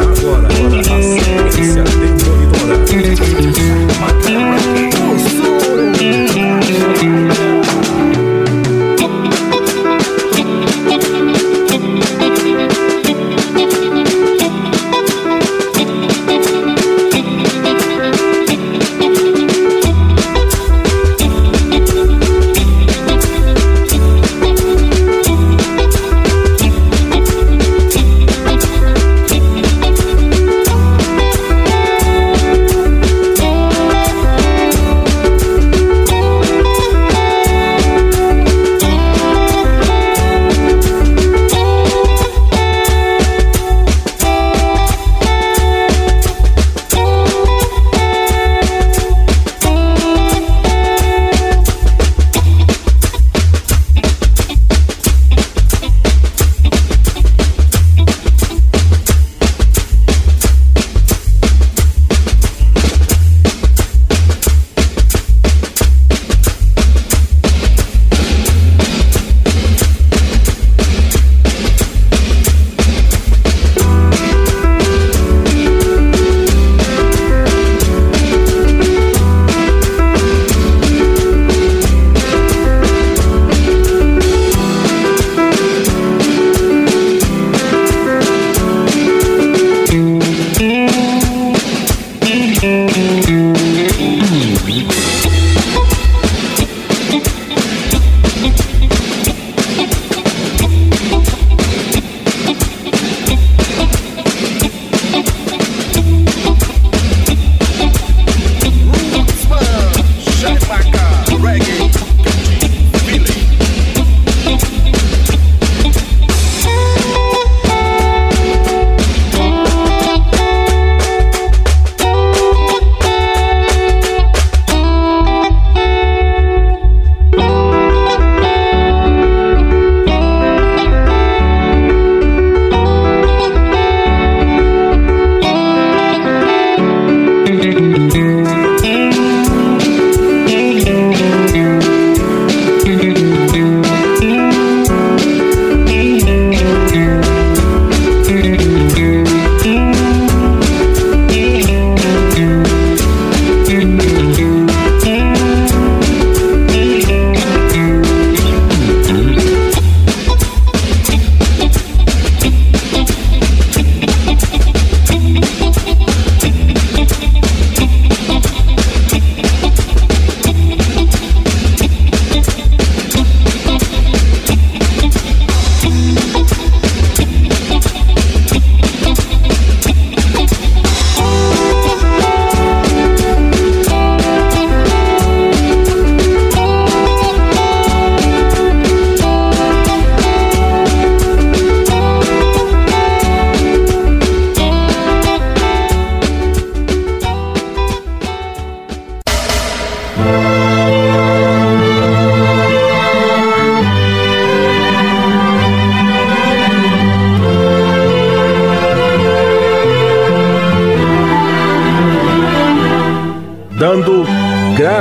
agora, agora a sequência demolidora. dando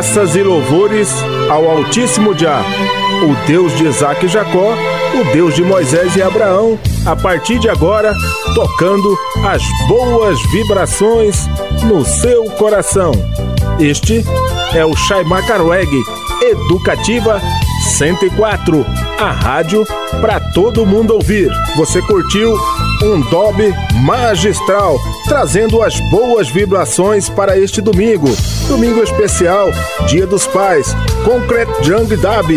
graças e louvores ao Altíssimo Já, o Deus de Isaac e Jacó, o Deus de Moisés e Abraão, a partir de agora, tocando as boas vibrações no seu coração. Este é o Shaimakarweg Educativa 104, a rádio para todo mundo ouvir. Você curtiu um dobe magistral, trazendo as boas vibrações para este domingo. Domingo especial, Dia dos Pais, Concrete Jung Dab,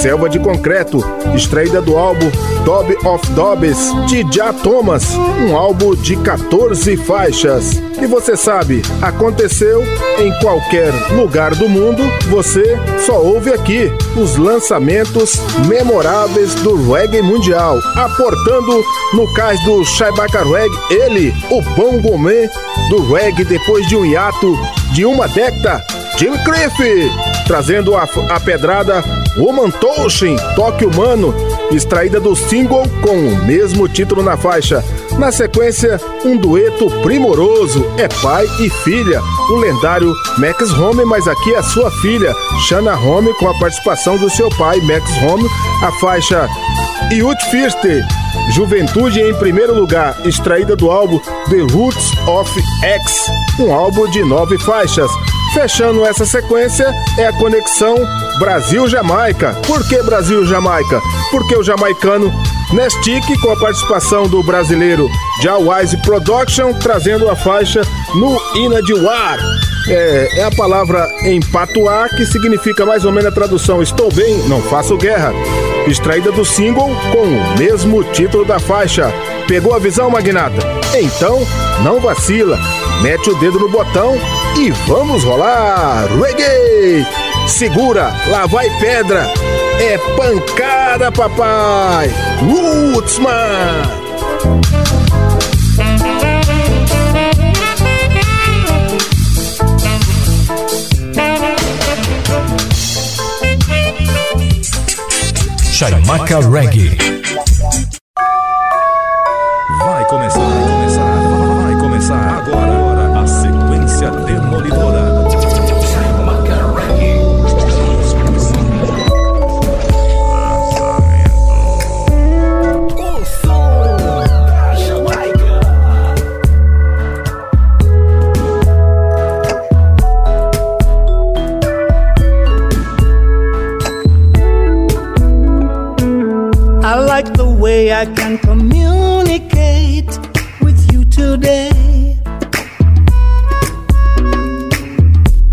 Selva de Concreto, extraída do álbum Dob of Dobs, de Ja Thomas, um álbum de 14 faixas. E você sabe, aconteceu em qualquer lugar do mundo, você só ouve aqui os lançamentos memoráveis do reggae mundial, aportando no cais do Shaibaka Reggae, ele, o bom gourmet do reggae depois de um hiato de uma década, Jim Cliff, trazendo a, a pedrada Woman Toshin, Toque Humano, extraída do single com o mesmo título na faixa. Na sequência, um dueto primoroso, é pai e filha, o lendário Max Home, mas aqui é a sua filha, Shanna Home, com a participação do seu pai, Max Home, a faixa Youth First, Juventude em primeiro lugar, extraída do álbum The Roots of X, um álbum de nove faixas. Fechando essa sequência é a conexão Brasil-Jamaica. Por que Brasil-Jamaica? Porque o jamaicano Nestic, com a participação do brasileiro Jawise Production, trazendo a faixa no Ina de War. É, é, a palavra em patuá que significa mais ou menos a tradução Estou bem, não faço guerra. Extraída do single com o mesmo título da faixa. Pegou a visão, magnata? Então, não vacila. Mete o dedo no botão e vamos rolar! Reggae! Segura, lá vai pedra! É pancada, papai! Rootsman! Chaimaca Reggae.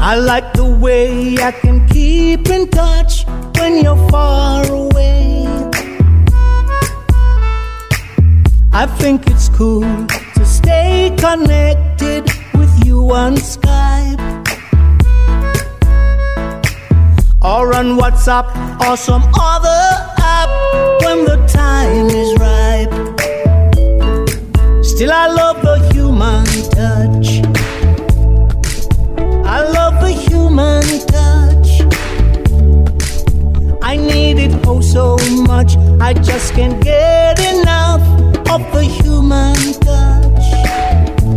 I like the way I can keep in touch when you're far away. I think it's cool to stay connected with you on Skype or on WhatsApp or some other app when the time is ripe. Still, I love the human touch. Human touch. I need it oh so much. I just can't get enough of the human touch.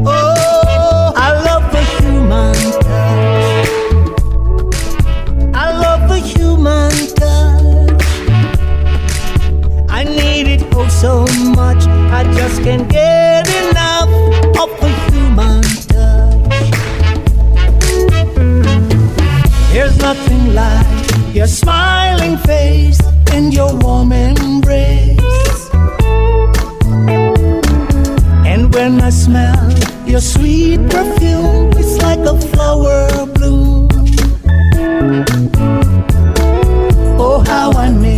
Oh, I love the human touch. I love the human touch. I need it oh so much. I just can't get There's nothing like your smiling face and your warm embrace. And when I smell your sweet perfume, it's like a flower bloom. Oh, how I miss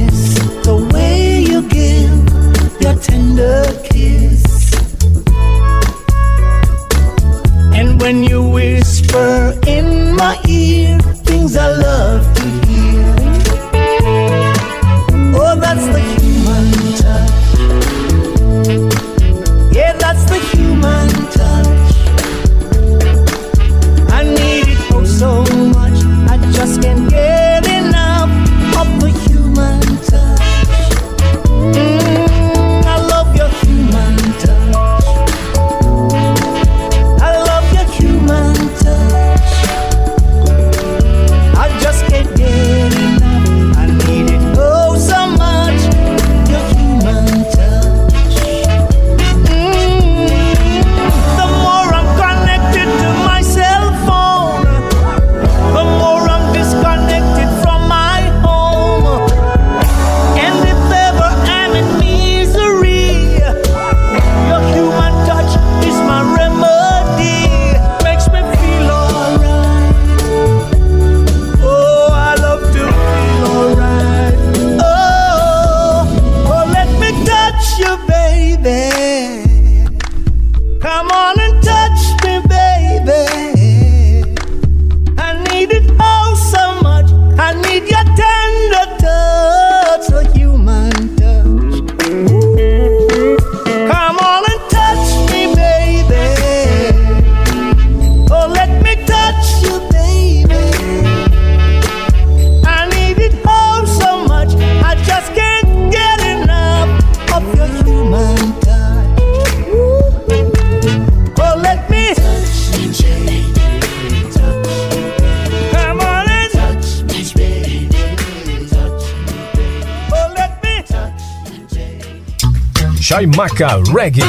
Shaimaka Reggae.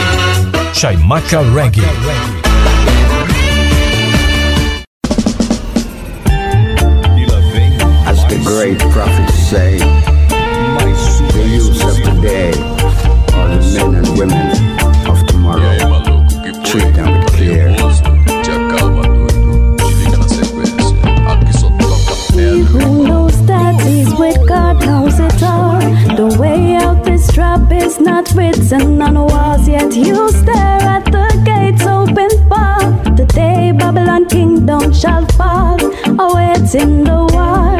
Shaimaka Reggae. As the great prophet say. birds in the war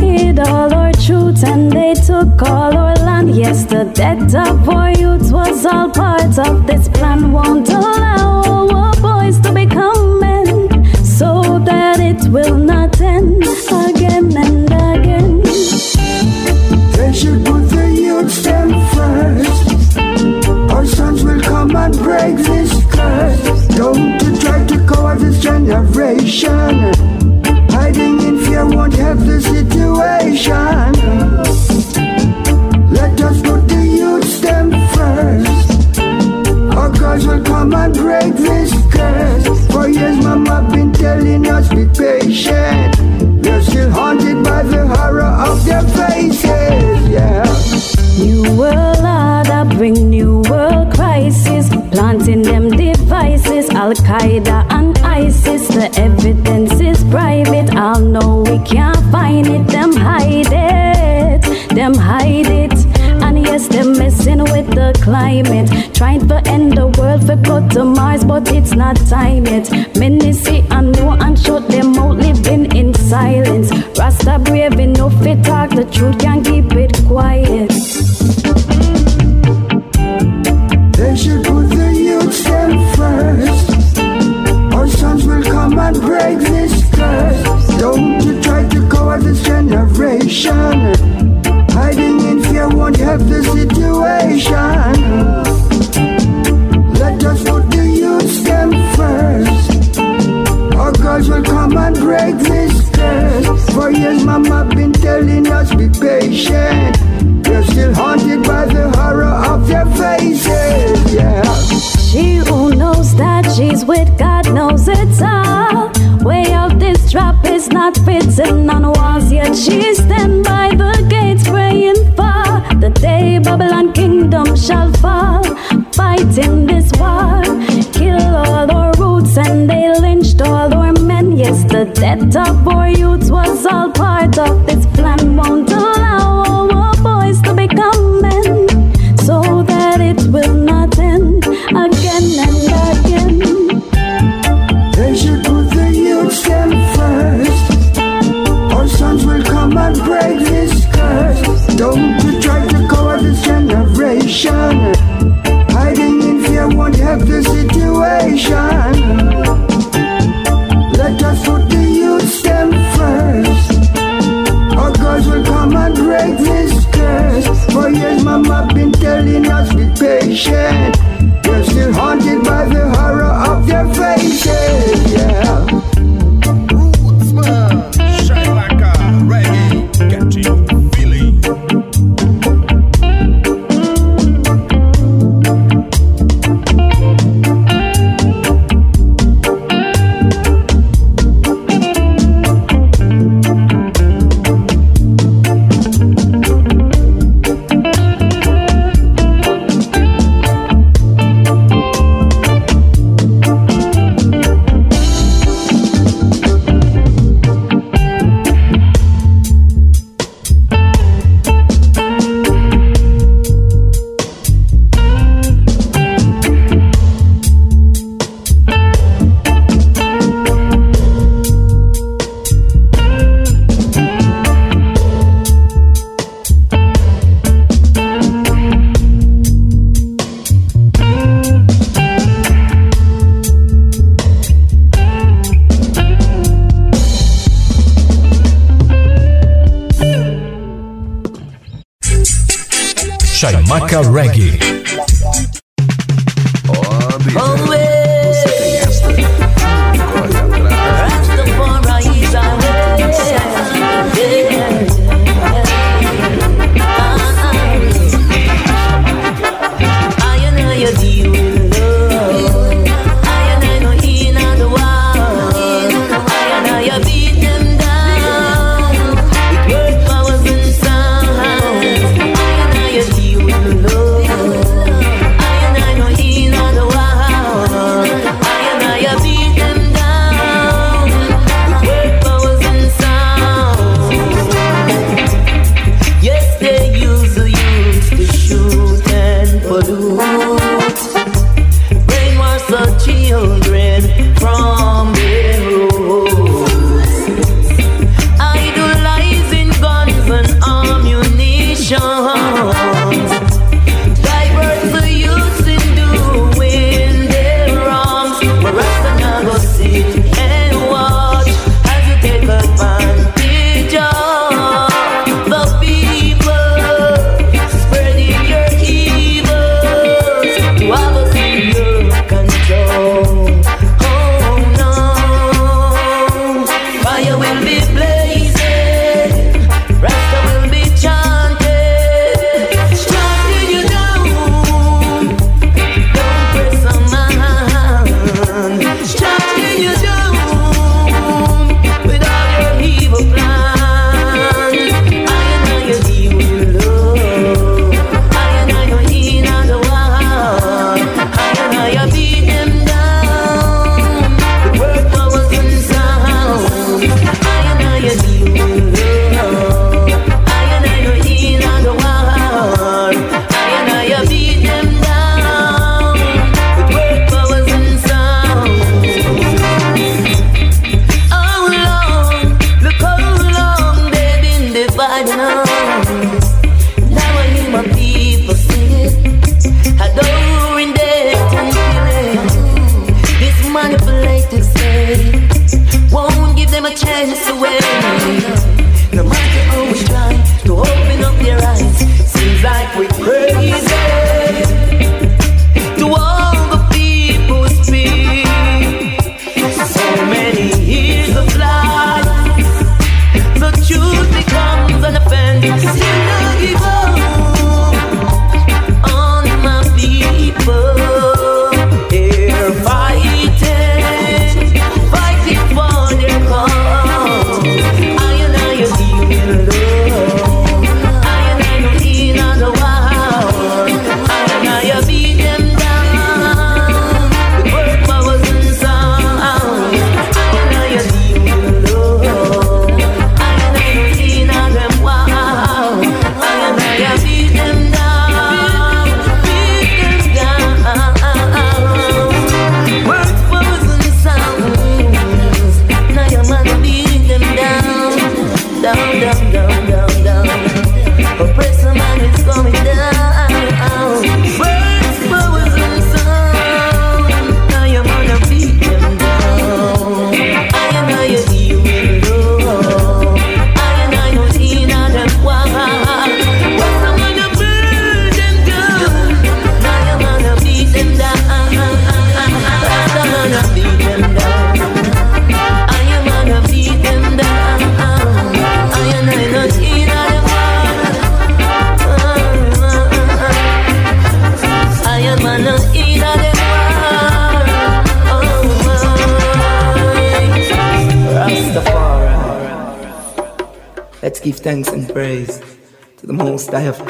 hid all our truth and they took all our land. Yes, the death of our youth was all part of this plan. Won't allow our boys to become men so that it will not end again and again. They should put the youth them first. Our sons will come and break this curse. Don't you try to cover this generation. Qaeda and ISIS. The evidence is private. I know we can't find it. Them hide it. Them hide it. And yes, they're messing with the climate. Trying to end the world for go to Mars, but it's not time yet. Many see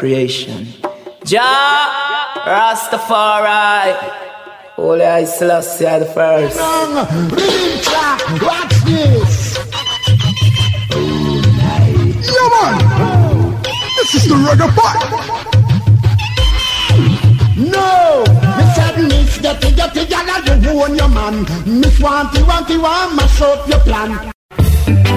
creation. Jah Rastafari, Holy I Selassie the first. Watch this. Yeah, man. This is the reggae part. No, Miss Miss Getty Getty Gala, you own your man. Miss Wanty Wanty Want, mash up your plan.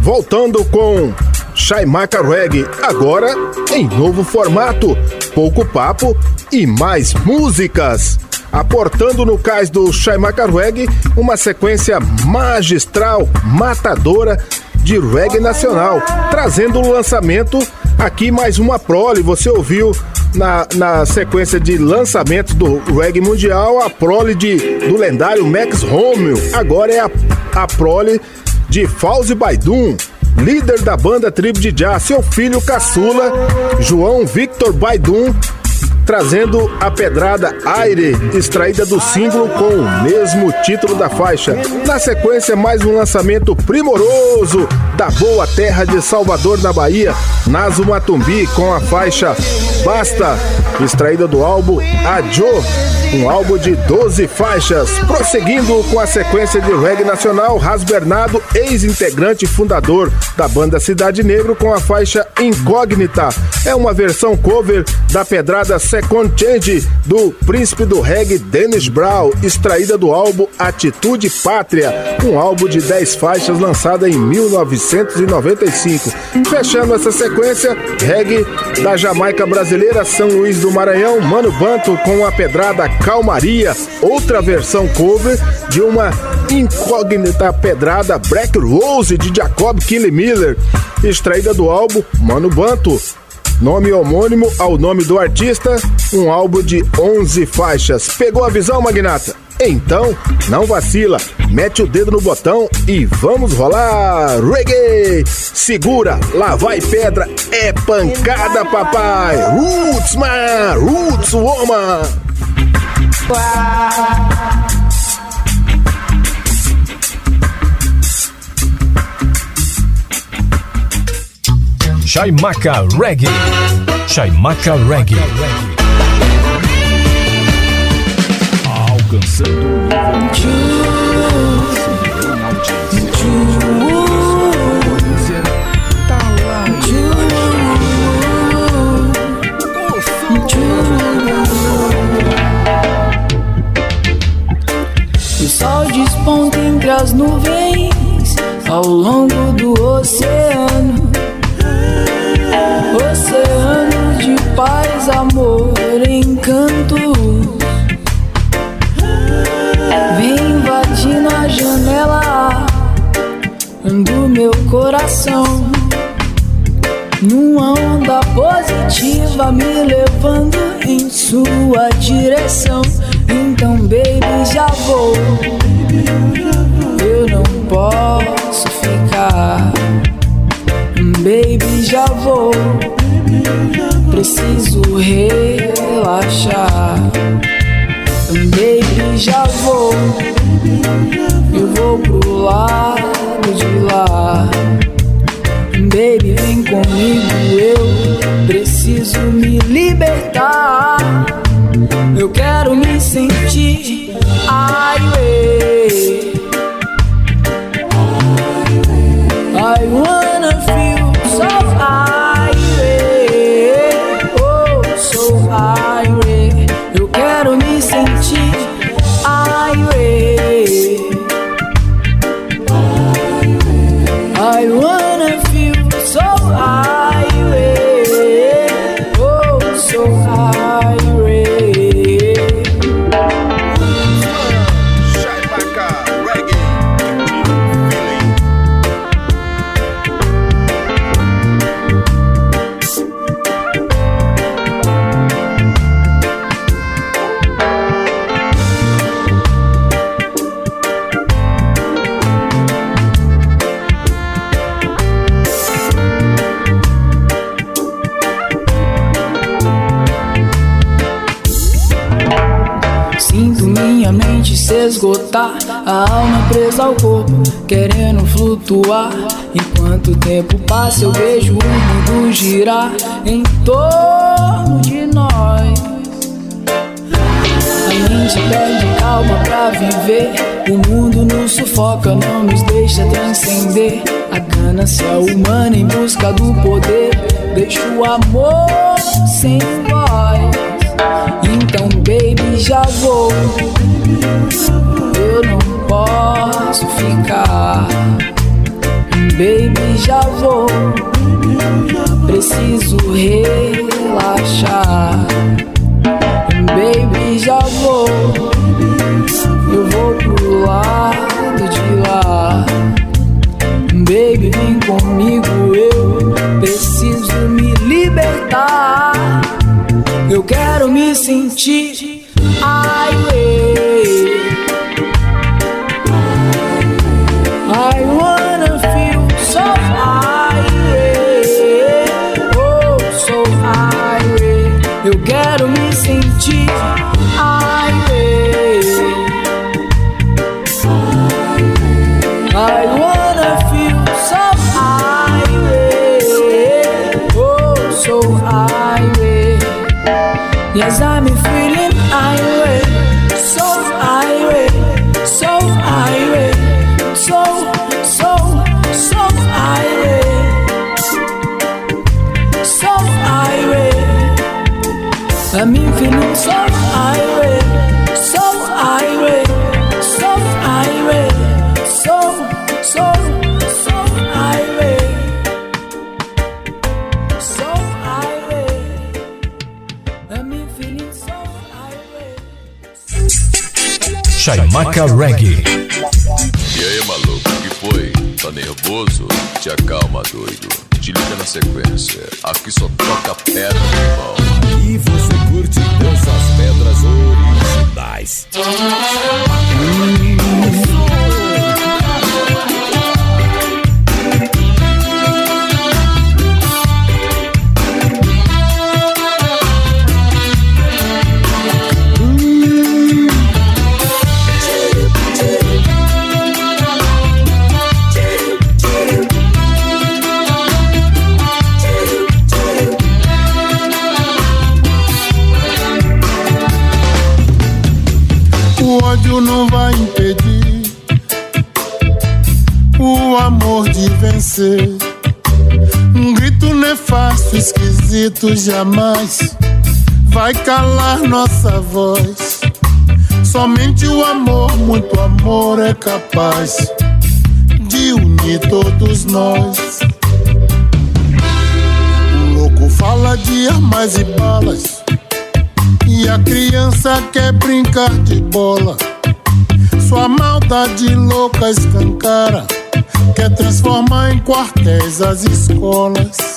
Voltando com Chaimaca Reggae, agora em novo formato, pouco papo e mais músicas. Aportando no cais do Chaimaca Reggae uma sequência magistral, matadora de reggae nacional, trazendo o lançamento aqui mais uma prole. Você ouviu na, na sequência de lançamento do reggae mundial a prole de, do lendário Max Romeo. Agora é a, a prole de Fauzi Baidum líder da banda Tribo de Jah, seu filho caçula, João Victor Baidum, trazendo a pedrada Aire, extraída do símbolo com o mesmo título da faixa. Na sequência, mais um lançamento primoroso da boa terra de Salvador, na Bahia, Naso Matumbi, com a faixa Basta, extraída do álbum Adjo, um álbum de 12 faixas. Prosseguindo com a sequência de reggae nacional, Ras Bernardo, ex-integrante fundador da banda Cidade Negro, com a faixa Incógnita. É uma versão cover da pedrada Second Change do príncipe do reggae Dennis Brown, extraída do álbum Atitude Pátria, um álbum de 10 faixas lançado em 1995. Fechando essa sequência, reggae da Jamaica brasileira São Luís do Maranhão, Mano Banto com a pedrada Calmaria, outra versão cover de uma incógnita pedrada Black Rose de Jacob Killy Miller, extraída do álbum Mano Banto. Nome homônimo ao nome do artista, um álbum de 11 faixas. Pegou a visão, Magnata? Então, não vacila. mete o dedo no botão e vamos rolar! Reggae! Segura, lá vai pedra, é pancada, papai! Roots, man! Roots, woman! Chaimaca Reggae. Chaimaca Reggae. Alcançando O sol desponta entre as nuvens ao longo do oceano. Paz, amor, encanto. Vem invadir na janela do meu coração. Numa onda positiva me levando em sua direção. Então, baby, já vou. Eu não posso ficar. Baby, já vou. Preciso relaxar. Baby, já vou. Eu vou pro lado de lá. Baby, vem comigo. Eu preciso me libertar. Eu quero me sentir. Ai, esgotar, a alma presa ao corpo, querendo flutuar. Enquanto o tempo passa, eu vejo o mundo girar em torno de nós. A mente perde calma pra viver. O mundo nos sufoca, não nos deixa transcender. A ganância humana em busca do poder. Deixa o amor sem voz. Então, baby, já vou. Eu não posso ficar. Baby, já vou. Preciso relaxar. Chaimaca Reggae. E aí, maluco, o que foi? Tá nervoso? Te acalma, doido. Te liga na sequência. Aqui só toca pedra, irmão. Cristo jamais vai calar nossa voz. Somente o amor, muito amor é capaz de unir todos nós. O louco fala de armas e balas, e a criança quer brincar de bola. Sua maldade louca escancara, quer transformar em quartéis as escolas.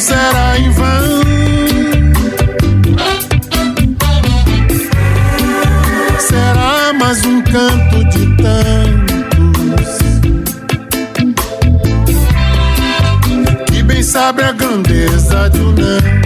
será em vão. Será mais um canto de tantos que bem sabe a grandeza de um não.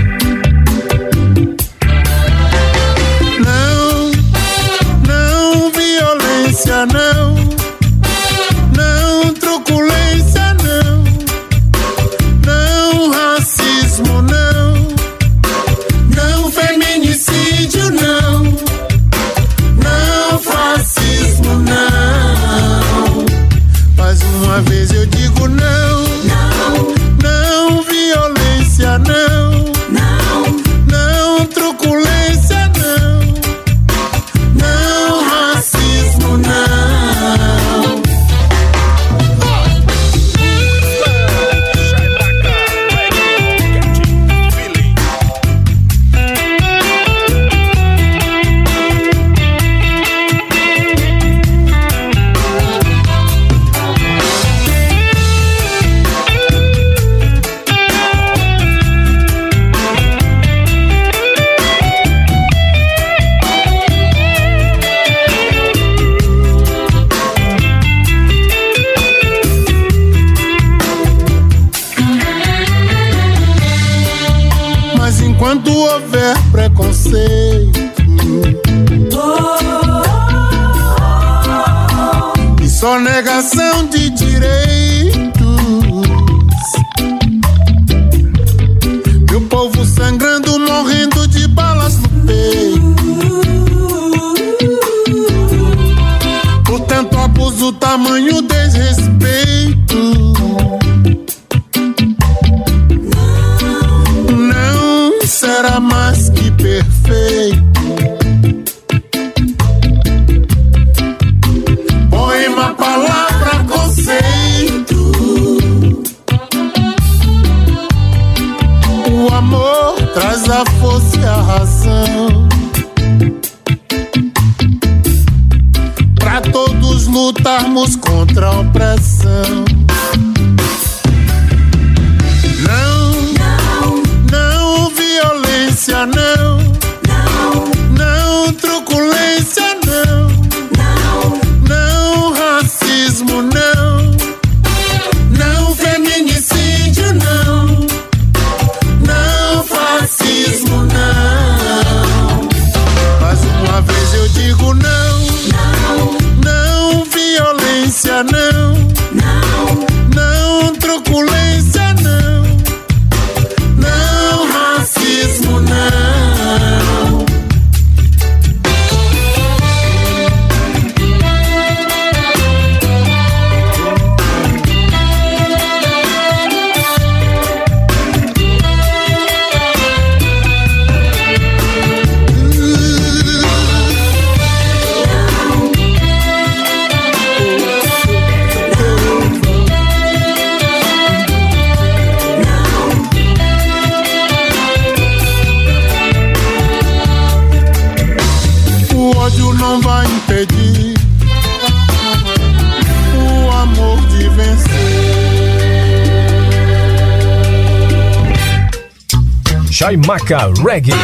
Chaimaca Reggae.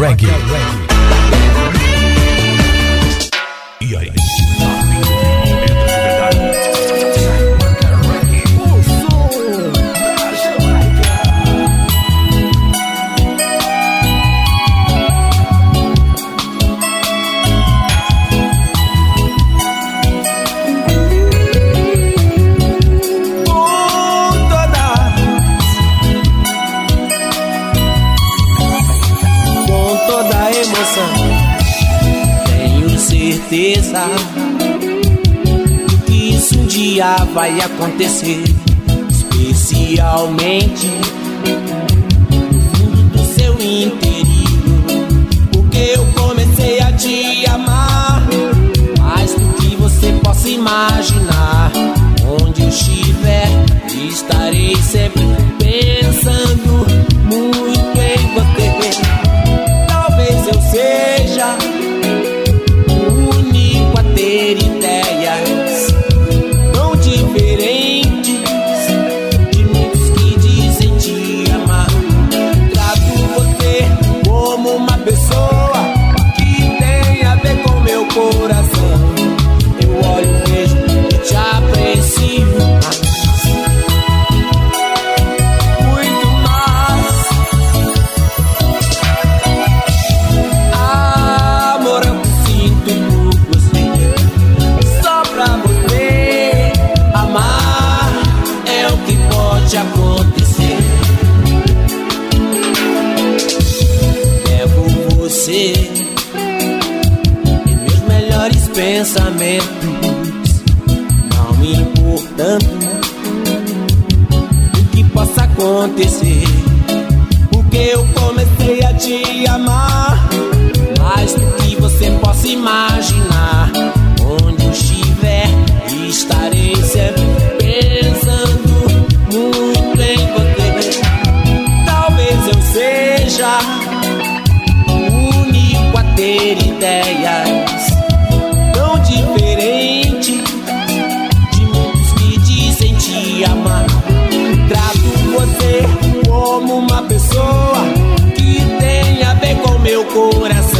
Reggae. Vai acontecer, especialmente no fundo do seu interior. Porque eu comecei a te amar mais do que você possa imaginar. Onde eu estiver, estarei sempre acontecer. Porque eu comecei a te amar mais do que você possa imaginar. Onde eu estiver, estarei sempre pensando muito em você. Talvez eu seja o único a ter ideias coração.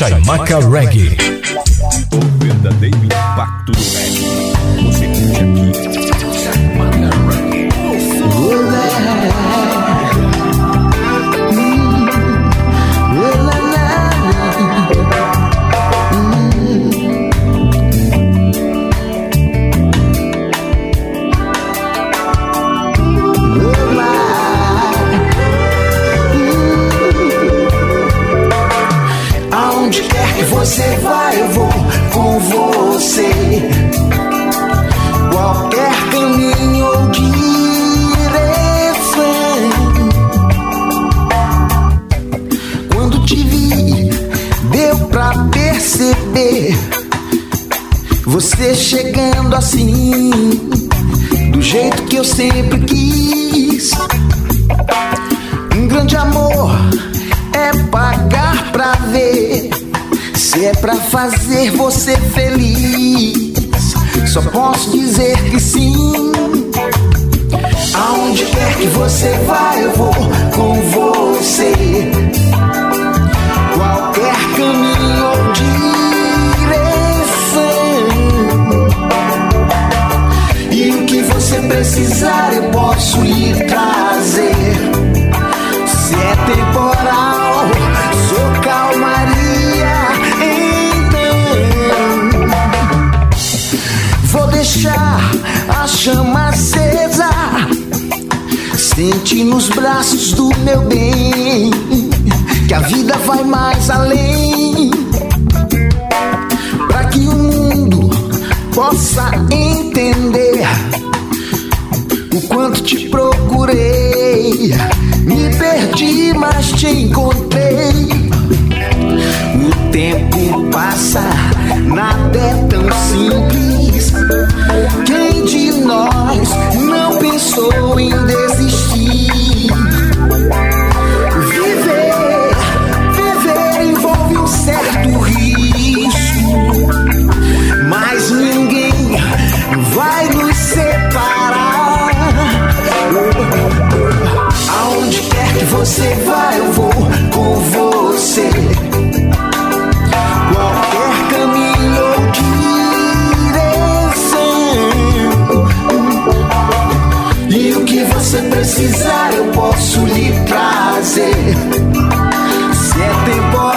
Chaimaca Reggae. O verdadeiro impacto do reggae. Você curte aqui. Chaimaca Reggae. Você chegando assim, do jeito que eu sempre quis. Um grande amor é pagar pra ver. Se é pra fazer você feliz, só posso dizer que sim. Aonde quer que você vá, eu vou com você. Qualquer caminho ou direção. Você precisar, eu posso lhe trazer. Se é temporal, sou calmaria. Então, vou deixar a chama acesa. Sente nos braços do meu bem que a vida vai mais além. Para que o mundo possa entender quanto te procurei. Me perdi, mas te encontrei. O tempo passa, nada é tão simples. Quem de nós não pensou em desistir? Você vá, eu vou com você. Qualquer caminho ou direção. E o que você precisar, eu posso lhe trazer. Se é temporal,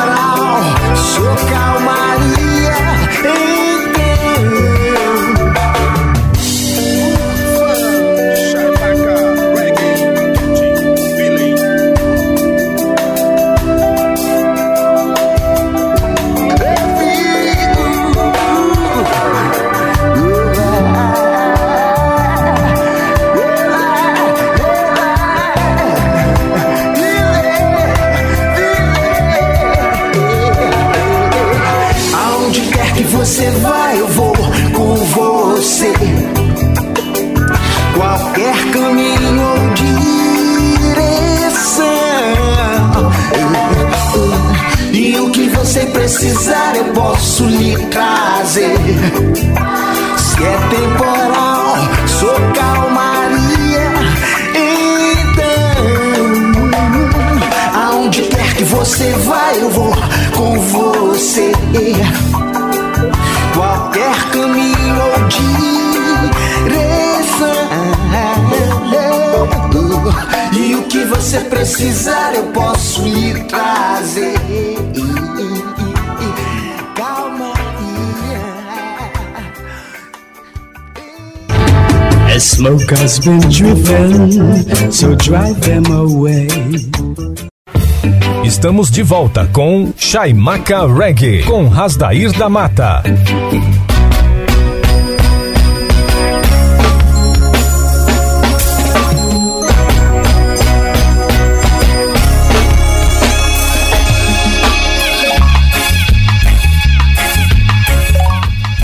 você vá, eu vou com você. Qualquer caminho ou direção. E o que você precisar, eu posso lhe trazer. Se é temporal, sou calmaria. Então, aonde quer que você vá, eu vou com você. Qualquer caminho ou direção. E o que você precisar, eu posso lhe trazer. Calma. A smoke has been driven, so drive them away. Estamos de volta com Chaimaca Reggae, com Rasdair da Mata.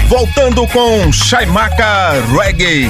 Voltando com Chaimaca Reggae,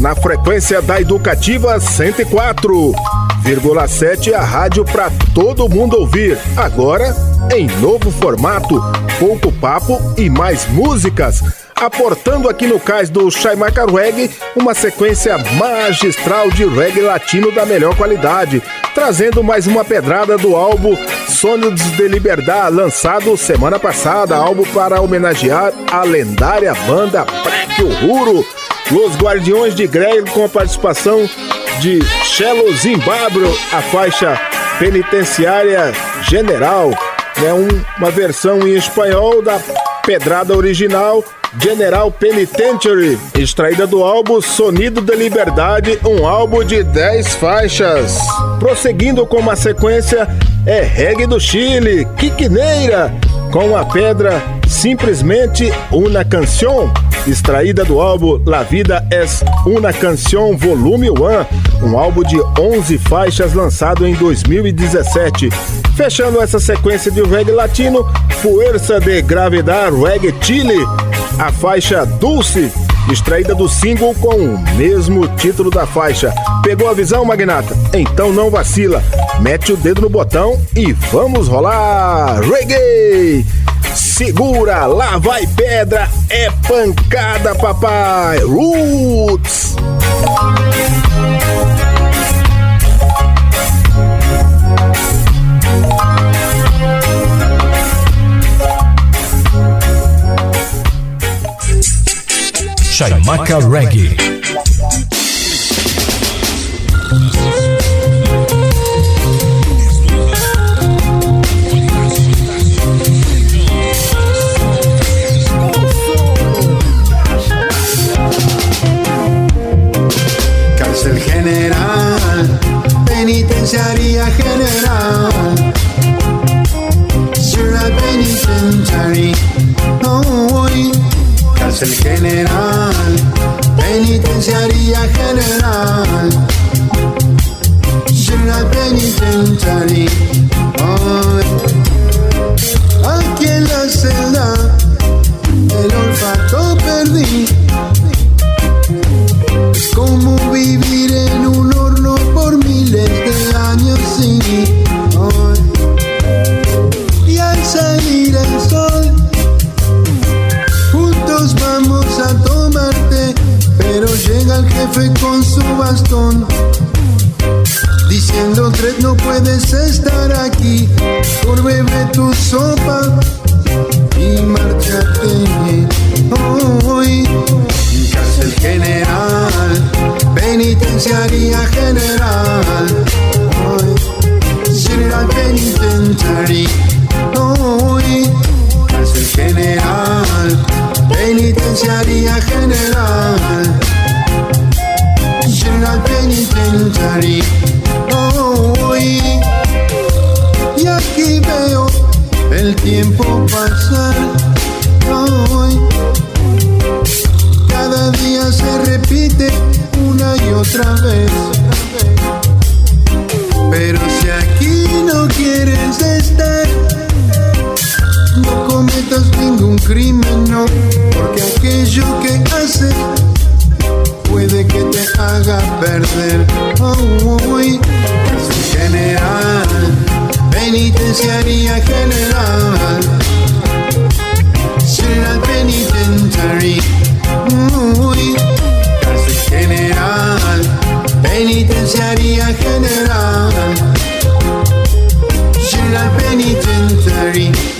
na frequência da Educativa 104,7, a rádio para todo mundo ouvir. Agora em novo formato, pouco papo e mais músicas. Aportando aqui no cais do Chaimaca Reggae uma sequência magistral de reggae latino da melhor qualidade, trazendo mais uma pedrada do álbum Sônidos de Liberdade, lançado semana passada, álbum para homenagear a lendária banda Black Uhuru, Los Guardiões de Greg, com a participação de Chelo Zimbabwe, a faixa Penitenciária General, né, um- uma versão em espanhol da pedrada original General Penitentiary, extraída do álbum Sonido da Liberdade, um álbum de 10 faixas. Prosseguindo com uma sequência, é reggae do Chile, Quiquineira, com a pedra simplesmente Una Canción, extraída do álbum La Vida es Una Canción Volume 1, um álbum de 11 faixas lançado em 2017. Fechando essa sequência de reggae latino, Fuerza de Gravidade Reggae Chile, a faixa Dulce, extraída do single com o mesmo título da faixa. Pegou a visão, Magnata? Então não vacila, mete o dedo no botão e vamos rolar reggae! Segura, lá vai pedra, é pancada, papai! Roots! Chaimaca Reggae. Cárcel general, penitenciaría general. Ciudad penitentiary, hoy. Aquí en la celda, sont penitenciaría general, general penitentiary. Uy, cárcel general, penitenciaría general, general penitentiary.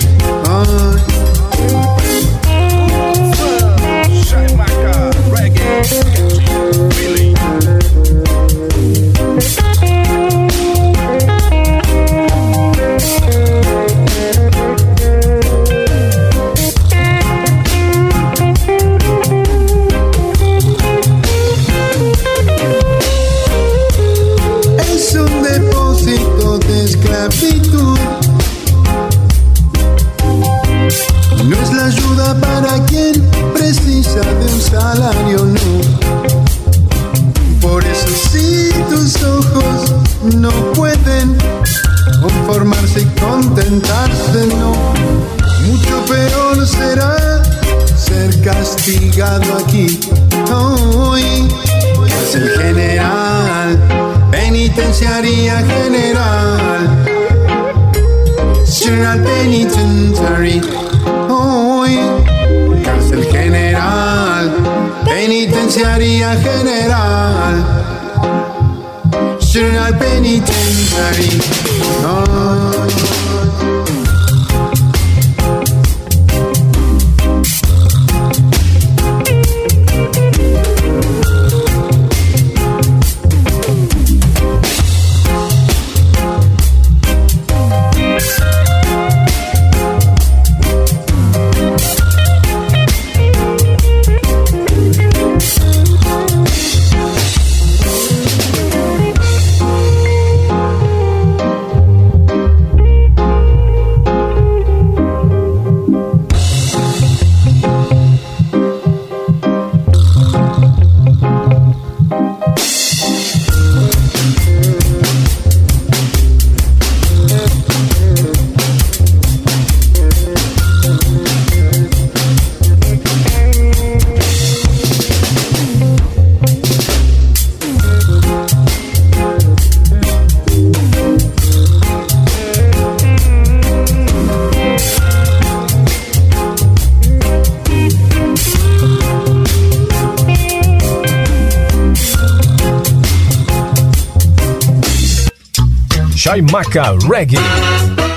Chaimaka Reggae.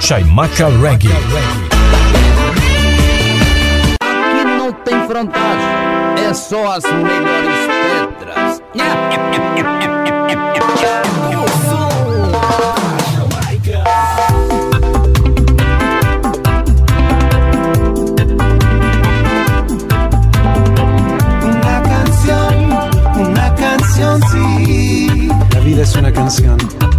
Chaimaca Reggae. Aqui não tem frontagem, é só as melhores pedras. Una canción, una canción, sí. La vida é es una canción.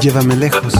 Llévame lejos.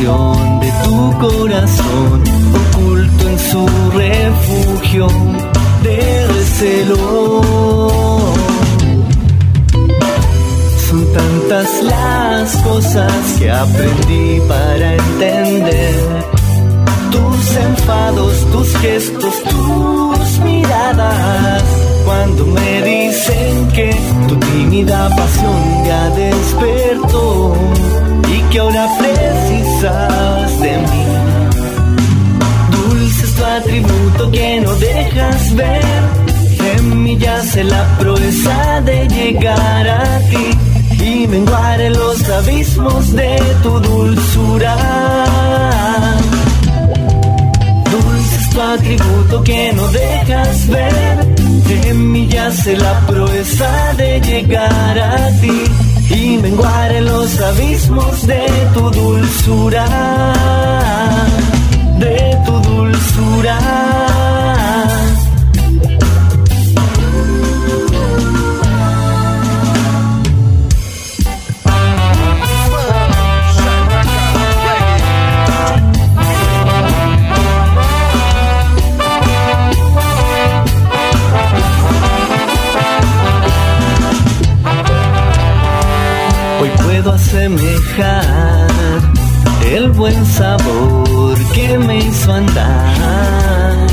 De tu corazón, oculto en su refugio de recelo. Son tantas las cosas que aprendí para entender tus enfados, tus gestos, tus miradas. Cuando me dicen que tu tímida pasión ya despertó y que ahora precisas de mí. Dulce es tu atributo que no dejas ver. En mí yace la proeza de llegar a ti y menguar en los abismos de tu dulzura. Dulce es tu atributo que no dejas ver. En mí yace la proeza de llegar a ti y menguar en los abismos de tu dulzura. De tu dulzura. Puedo asemejar el buen sabor que me hizo andar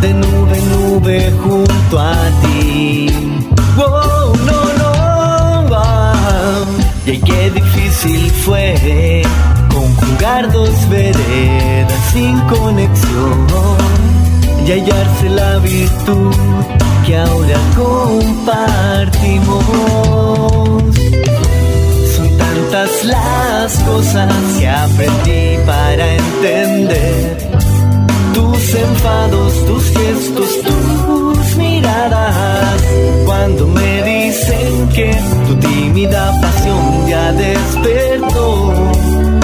de nube en nube junto a ti. Wow, no, no, wow. Y qué difícil fue conjugar dos veredas sin conexión y hallarse la virtud que ahora compartimos. Tantas las cosas que aprendí para entender tus enfados, tus gestos, tus miradas. Cuando me dicen que tu tímida pasión ya despertó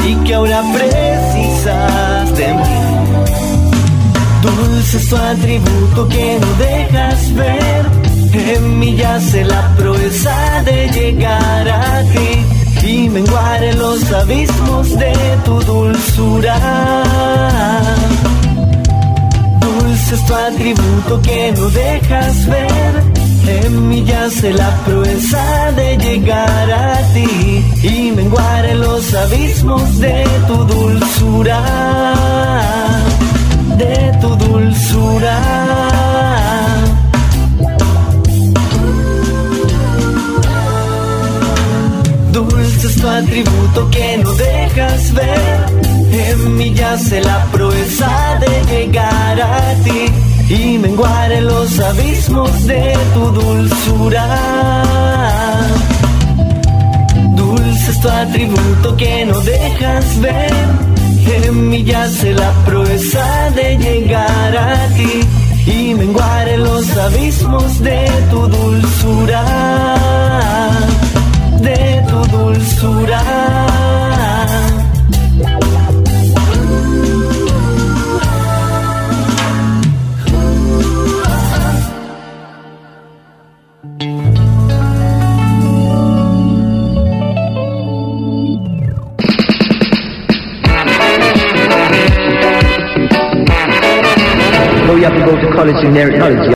y que ahora precisas de mí. Dulce es tu atributo que no dejas ver. En mí yace la proeza de llegar a ti y menguar en los abismos de tu dulzura. Dulce es tu atributo que no dejas ver. En mí yace la proeza de llegar a ti y menguar en los abismos de tu dulzura de tu dulzura. Atributo que no dejas ver. En mí yace la proeza de llegar a ti y menguar en los abismos de tu dulzura. Dulce es tu atributo que no dejas ver. En mí yace la proeza de llegar a ti y menguar en los abismos de tu dulzura. De tu dulzura. you have to go to college in their.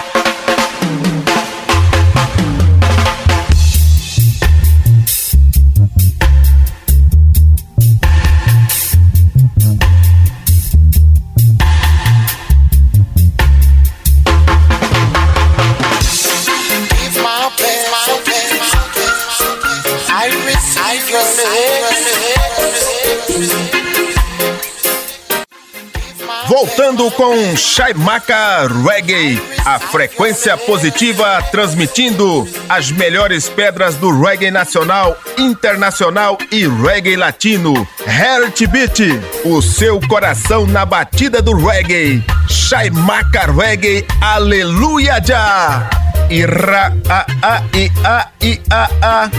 Voltando com Chaimaca Reggae, a frequência positiva transmitindo as melhores pedras do reggae nacional, internacional e reggae latino. Heartbeat, o seu coração na batida do reggae. Chaimaca Reggae, aleluia já! Ira a a i a i a a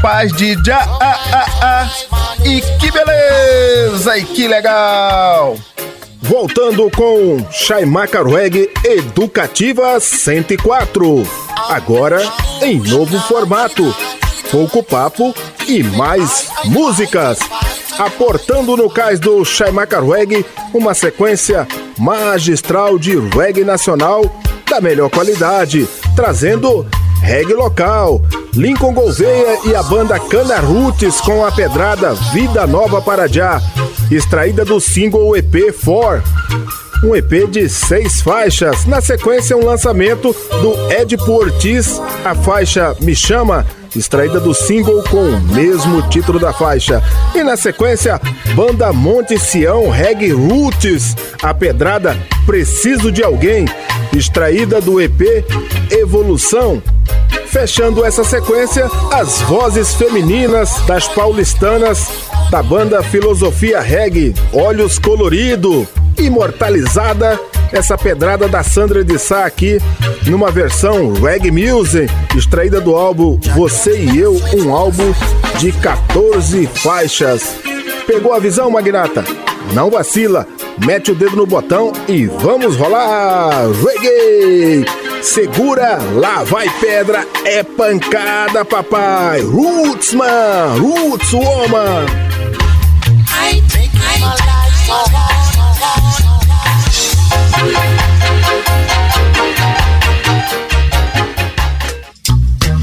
paz de já a a a e que beleza e que legal! Voltando com Chaimaca Reggae Educativa 104. Agora em novo formato. Pouco papo e mais músicas. Aportando no cais do Chaimaca Reggae uma sequência magistral de reggae nacional da melhor qualidade, trazendo reggae local, Lincoln Gouveia e a banda Cana Roots com a pedrada Vida Nova para Já extraída do single EP 4. Um EP de seis faixas. Na sequência, um lançamento do Ed Ortiz, a faixa Me Chama, extraída do single com o mesmo título da faixa. E na sequência, banda Monte Sião Reggae Roots, a pedrada Preciso de Alguém, extraída do EP Evolução. Fechando essa sequência, as vozes femininas das paulistanas da banda Filosofia Reggae, Olhos Colorido, imortalizada essa pedrada da Sandra de Sá aqui numa versão reggae music, extraída do álbum Você e Eu, um álbum de 14 faixas. Pegou a visão, Magnata? Não vacila, mete o dedo no botão e vamos rolar reggae! Segura, lá vai pedra, é pancada, papai! Roots, man! Roots, woman!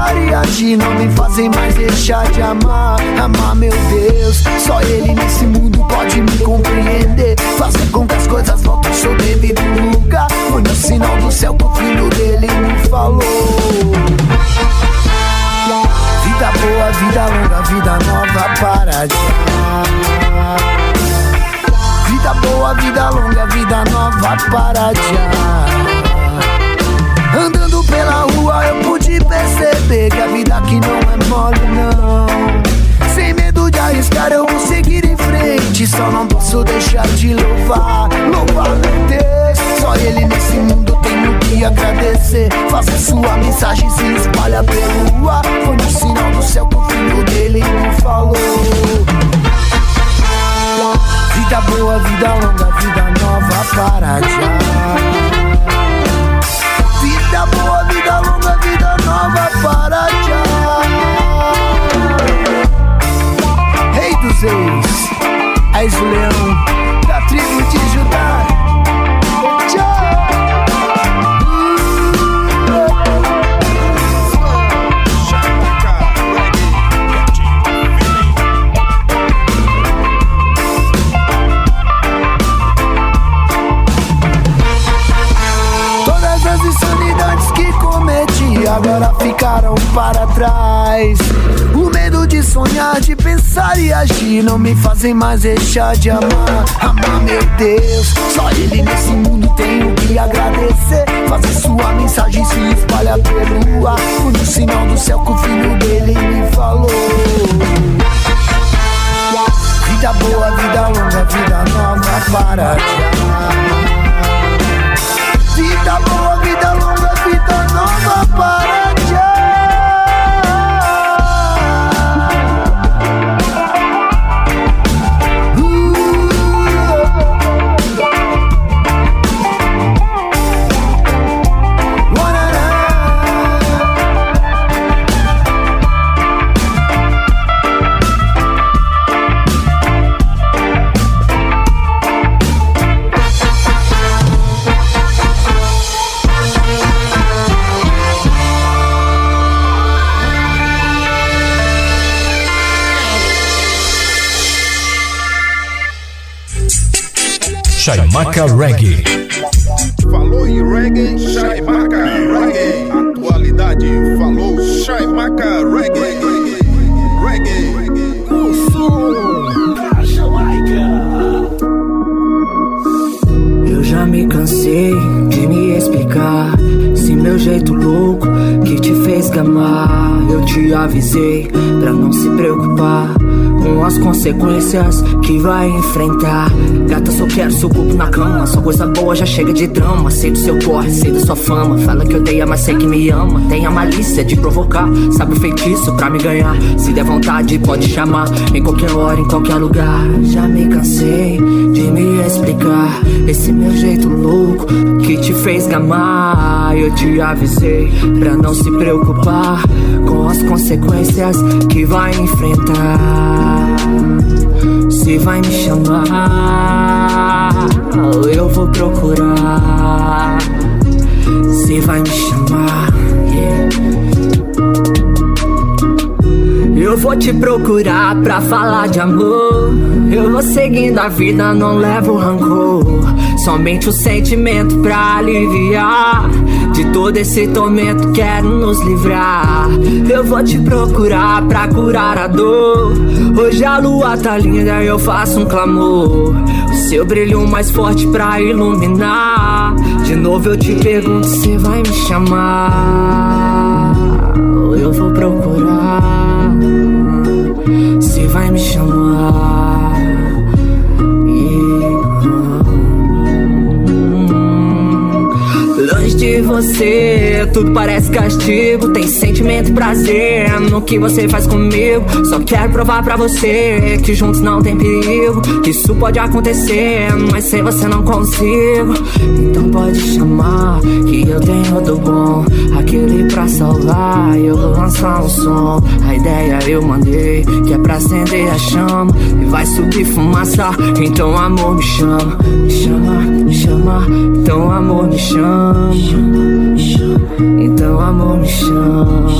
Pensar e agir não me fazem mais deixar de amar. Amar, meu Deus, só Ele nesse mundo pode me compreender. Fazer com que as coisas voltem ao seu devido lugar. Foi no sinal do céu que o filho dele me falou. Vida boa, vida longa, vida nova para já. Vida boa, vida longa, vida nova para já. Andando pela rua eu pude perceber que a vida aqui não é mole, não. Sem medo de arriscar eu vou seguir em frente. Só não posso deixar de louvar, louvar meu Deus. Só ele nesse mundo tenho que agradecer. Fazer sua mensagem se espalha pelo ar. Foi no sinal do céu que o filho dele me falou. Vida boa, vida longa, vida nova para já. Vida nova para de pensar e agir não me fazem mais deixar de amar. Amar, meu Deus, só Ele nesse mundo tenho que agradecer. Fazer sua mensagem se espalhar pelo ar. Foi no sinal do céu que o filho dele me falou. Vida boa, vida longa, vida nova para. Chaimaca Reggae. Falou em reggae, Chaimaca Reggae. Atualidade, falou Chaimaca Reggae. Reggae. O som da Jamaica. Eu já me cansei de me explicar. Se meu jeito louco que te fez gamar. Eu te avisei pra não se preocupar as consequências que vai enfrentar. Gata, só quero seu corpo na cama. Só coisa boa já chega de drama. Sei do seu corre, sei da sua fama. Fala que odeia, mas sei que me ama. Tem a malícia de provocar. Sabe o feitiço pra me ganhar. Se der vontade, pode chamar. Em qualquer hora, em qualquer lugar. Já me cansei de me explicar. Esse meu jeito louco que te fez gamar. Eu te avisei pra não se preocupar com as consequências que vai enfrentar. Se vai me chamar, eu vou procurar. Se vai me chamar, yeah. Eu vou te procurar pra falar de amor. Eu vou seguindo a vida, não levo rancor. Somente o sentimento pra aliviar. De todo esse tormento, quero nos livrar. Eu vou te procurar pra curar a dor. Hoje a lua tá linda, eu faço um clamor. O seu brilho mais forte pra iluminar. De novo eu te pergunto, você vai me chamar? Eu vou procurar. Você, tudo parece castigo. Tem sentimento e prazer no que você faz comigo. Só quero provar pra você que juntos não tem perigo. Que isso pode acontecer, mas sem você não consigo. Então pode chamar, que eu tenho do bom. Aquele pra salvar, eu lançar um som. A ideia eu mandei, que é pra acender a chama. E vai subir fumaça, então amor me chama. Me chama, me chama, então amor me chama. Então amor me chama.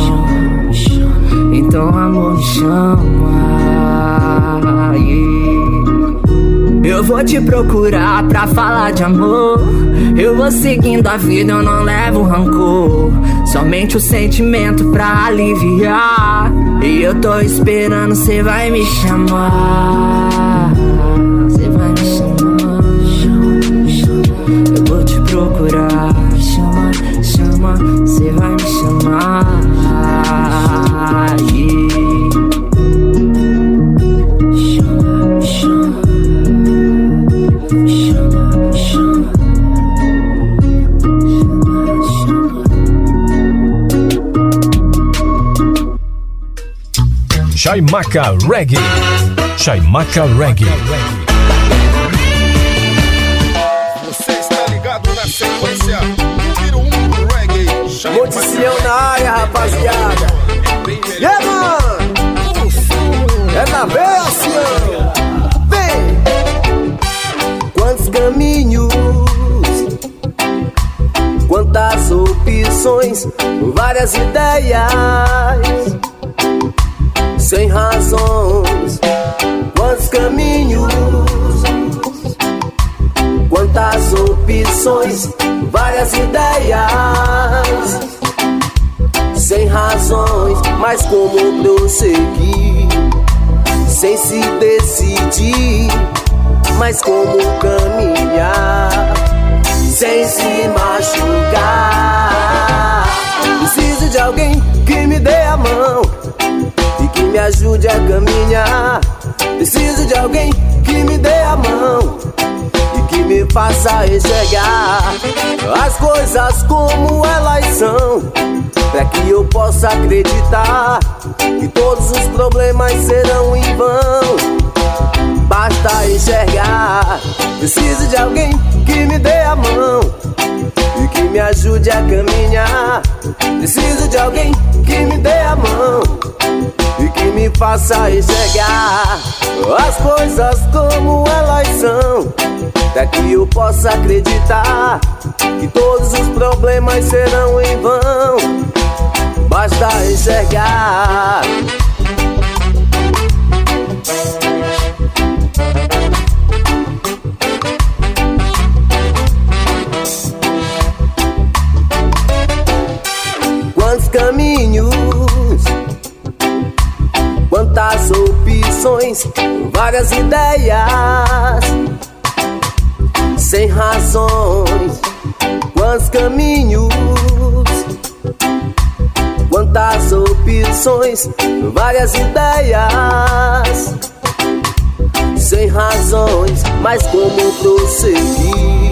Então amor me chama. Yeah. Eu vou te procurar pra falar de amor. Eu vou seguindo a vida, eu não levo rancor. Somente o sentimento pra aliviar. E eu tô esperando, cê vai me chamar. Chaimaca Reggae. Chaimaca Reggae. Você está ligado na sequência número 1 um do reggae. Chaimaca Noticião na área, rapaziada. Yeah, mano. É na veia, senhor. Vem. Quantos caminhos, quantas opções, várias ideias, sem razões. Quantos caminhos, quantas opções, várias ideias sem razões, mas como prosseguir, sem se decidir, mas como caminhar, sem se machucar. Preciso de alguém que me dê a mão me ajude a caminhar. Preciso de alguém que me dê a mão e que me faça enxergar as coisas como elas são. Pra que eu possa acreditar que todos os problemas serão em vão. Basta enxergar. Preciso de alguém que me dê a mão e que me ajude a caminhar. Preciso de alguém que me dê a mão e que me faça enxergar as coisas como elas são. Pra que eu possa acreditar que todos os problemas serão em vão. Basta enxergar. Várias ideias, sem razões, quantos caminhos, quantas opções, várias ideias, sem razões, mas como prosseguir,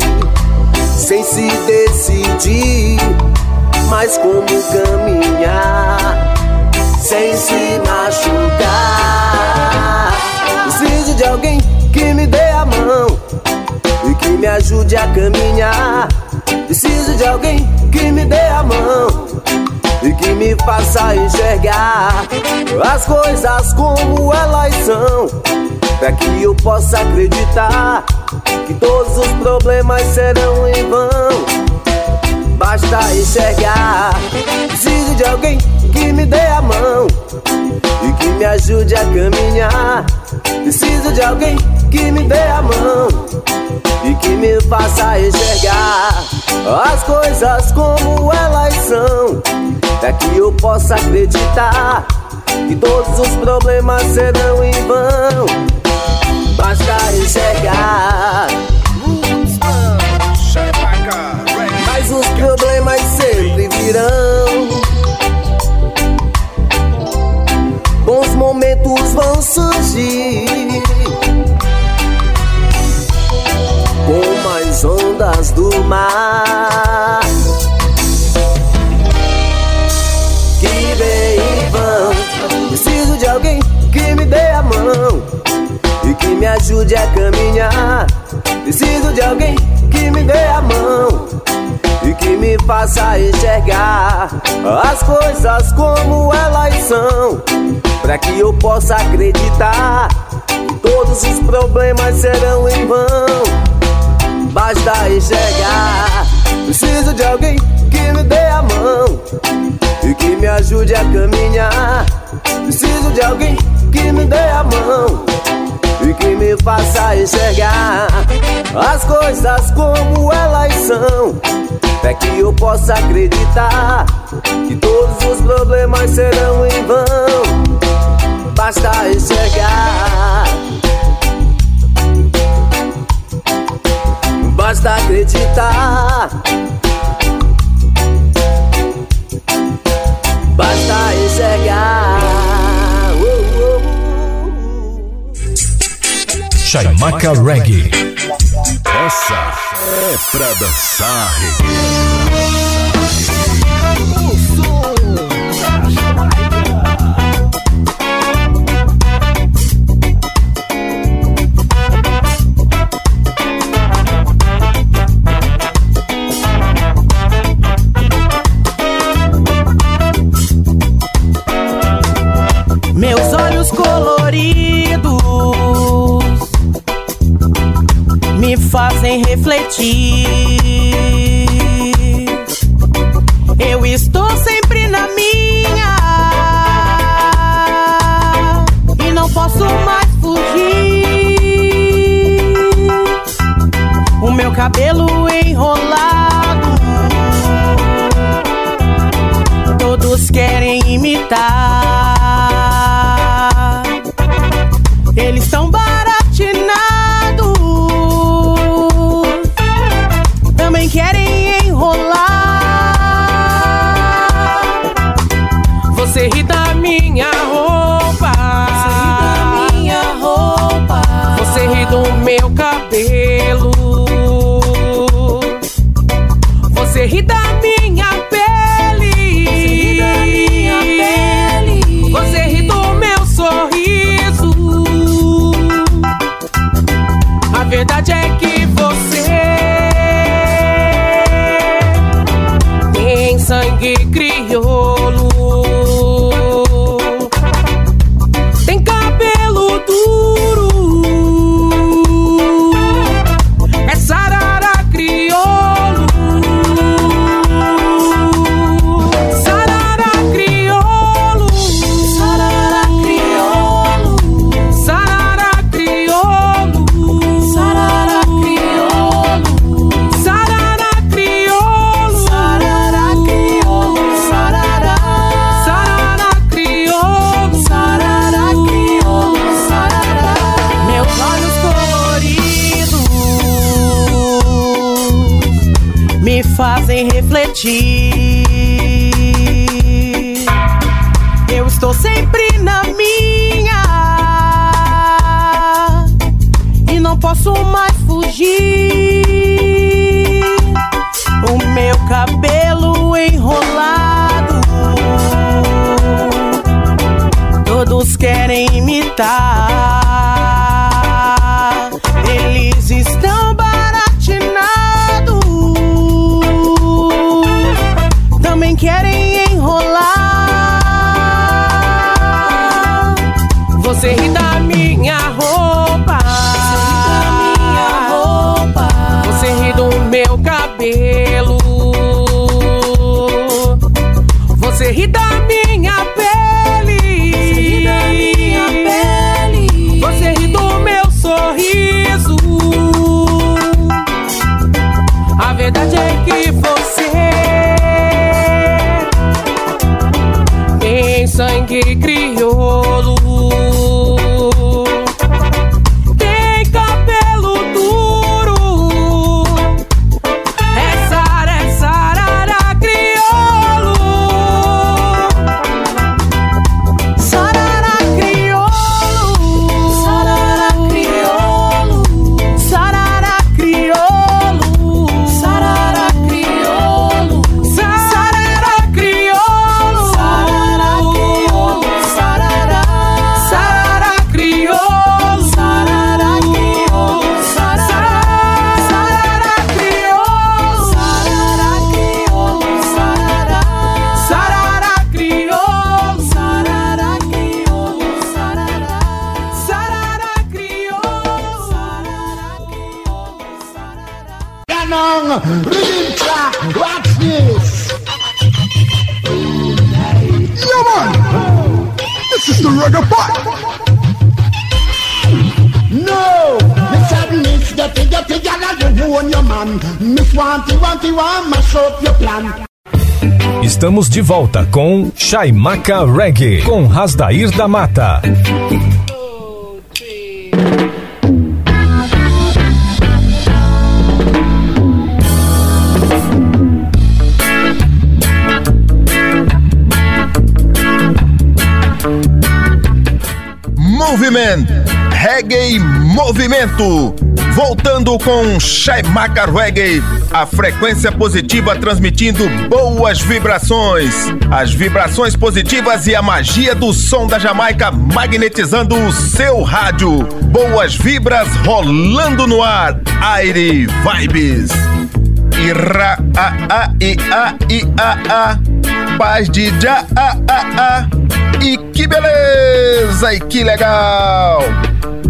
sem se decidir, mas como caminhar, sem se machucar. Preciso de alguém que me dê a mão e que me ajude a caminhar. Preciso de alguém que me dê a mão e que me faça enxergar as coisas como elas são, para que eu possa acreditar que todos os problemas serão em vão. Basta enxergar. Preciso de alguém que me dê a mão e que me ajude a caminhar. Preciso de alguém que me dê a mão e que me faça enxergar as coisas como elas são, para que eu possa acreditar que todos os problemas serão em vão. Basta enxergar. Surgir. Como as ondas do mar. Que vem e vão. Preciso de alguém que me dê a mão e que me ajude a caminhar. Preciso de alguém que me dê a mão e que me faça enxergar as coisas como elas são, para que eu possa acreditar que todos os problemas serão em vão. Basta enxergar. Preciso de alguém que me dê a mão e que me ajude a caminhar. Preciso de alguém que me dê a mão e que me faça enxergar as coisas como elas são, para que eu possa acreditar que todos os problemas serão em vão. Basta enxergar, basta acreditar. Basta enxergar. Chaimaca Reggae. Essa é pra dançar Meus fazem refletir. Eu estou sempre na minha e não posso mais fugir. O meu cabelo enrolado, Estamos de volta com Chaimaca Reggae, com Rasdair da Mata. Movement, Reggae Movimento. Voltando com Chaimaca Reggae, a frequência positiva transmitindo boas vibrações. As vibrações positivas e a magia do som da Jamaica magnetizando o seu rádio. Boas vibras rolando no ar. Aire Vibes. Ira a a i a i a a. Paz de já a a a. E que beleza! E que legal!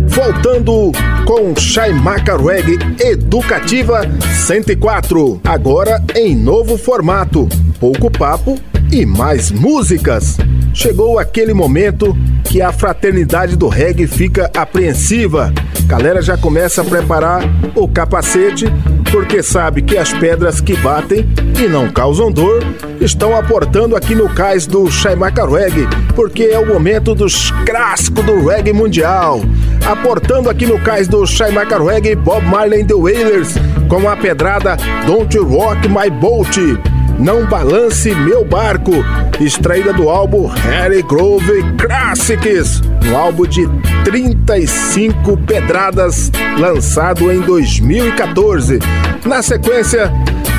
Voltando com Chaimaca Reggae Educativa 104. Agora em novo formato. Pouco papo e mais músicas. Chegou aquele momento que a fraternidade do reggae fica apreensiva. Galera já começa a preparar o capacete porque sabe que as pedras que batem e não causam dor estão aportando aqui no cais do Chaimaca Reggae, porque é o momento dos clássicos do reggae mundial. Aportando aqui no cais do Chaimaca Reggae, Bob Marley and the Wailers com a pedrada Don't You Rock My Boat. Não Balance Meu Barco, extraída do álbum Harry Grove Classics, um álbum de 35 pedradas, lançado em 2014. Na sequência,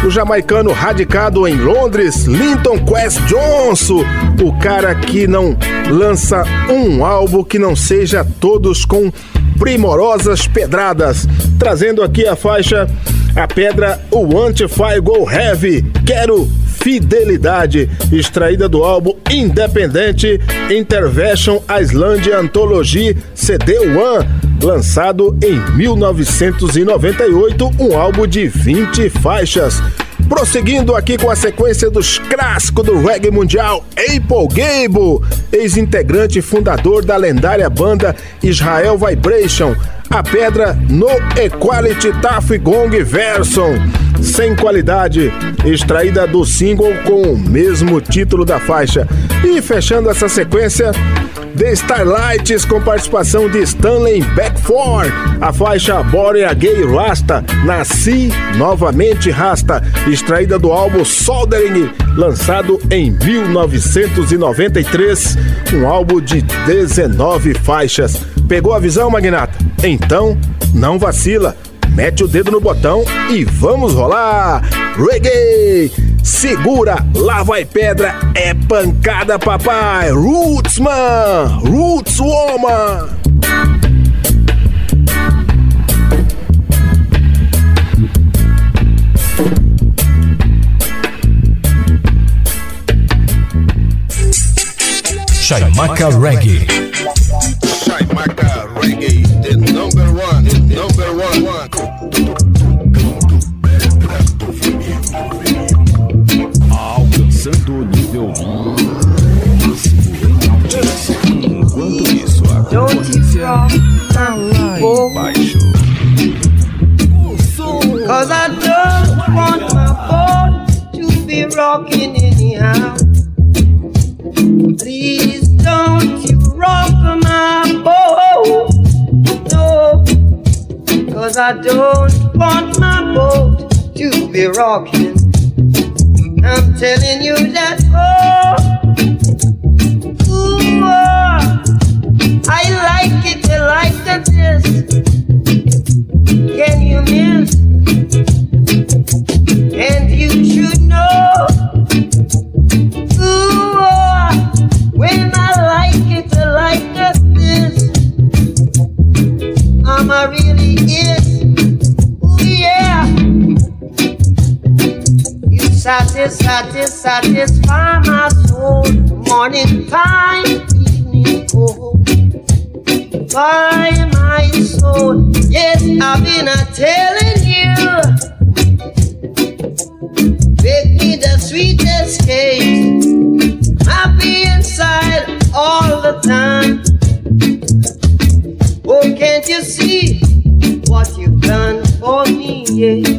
o jamaicano radicado em Londres, Linton Quest Johnson, o cara que não lança um álbum que não seja todos com primorosas pedradas, trazendo aqui a faixa a pedra O Antify Go Heavy, Quero Fidelidade, extraída do álbum independente Intervention Island Anthology CD One, lançado em 1998, um álbum de 20 faixas. Prosseguindo aqui com a sequência dos clássicos do reggae mundial, Apple Gable, ex-integrante e fundador da lendária banda Israel Vibration, a pedra no Equality Taf Gong Version, sem qualidade, extraída do single com o mesmo título da faixa. E fechando essa sequência, The Starlights com participação de Stanley Beckford, a faixa Borea Gay Rasta, Nasci Novamente Rasta, extraída do álbum Soldering, lançado em 1993, um álbum de 19 faixas. Pegou a visão, Magnata? Então, não vacila. Mete o dedo no botão e vamos rolar! Reggae! Segura, lá vai pedra, é pancada, papai! Roots, man! Roots, woman! Chaimaca Reggae. Nível máximo em audiência. Enquanto isso, a concorrência tá lá embaixo. Cause I don't want my boat to be rocking anyhow. Please don't you rock my boat. No, cause I don't want my boat to be rocking. I'm telling you that, oh, ooh, oh, I like it, I like the this. Can you miss? Satis, satis, satisfy my soul. Morning time, evening cold. By my soul, yes, I've been a telling you. Make me the sweetest cake. Happy inside all the time. Oh, can't you see what you've done for me? Yeah.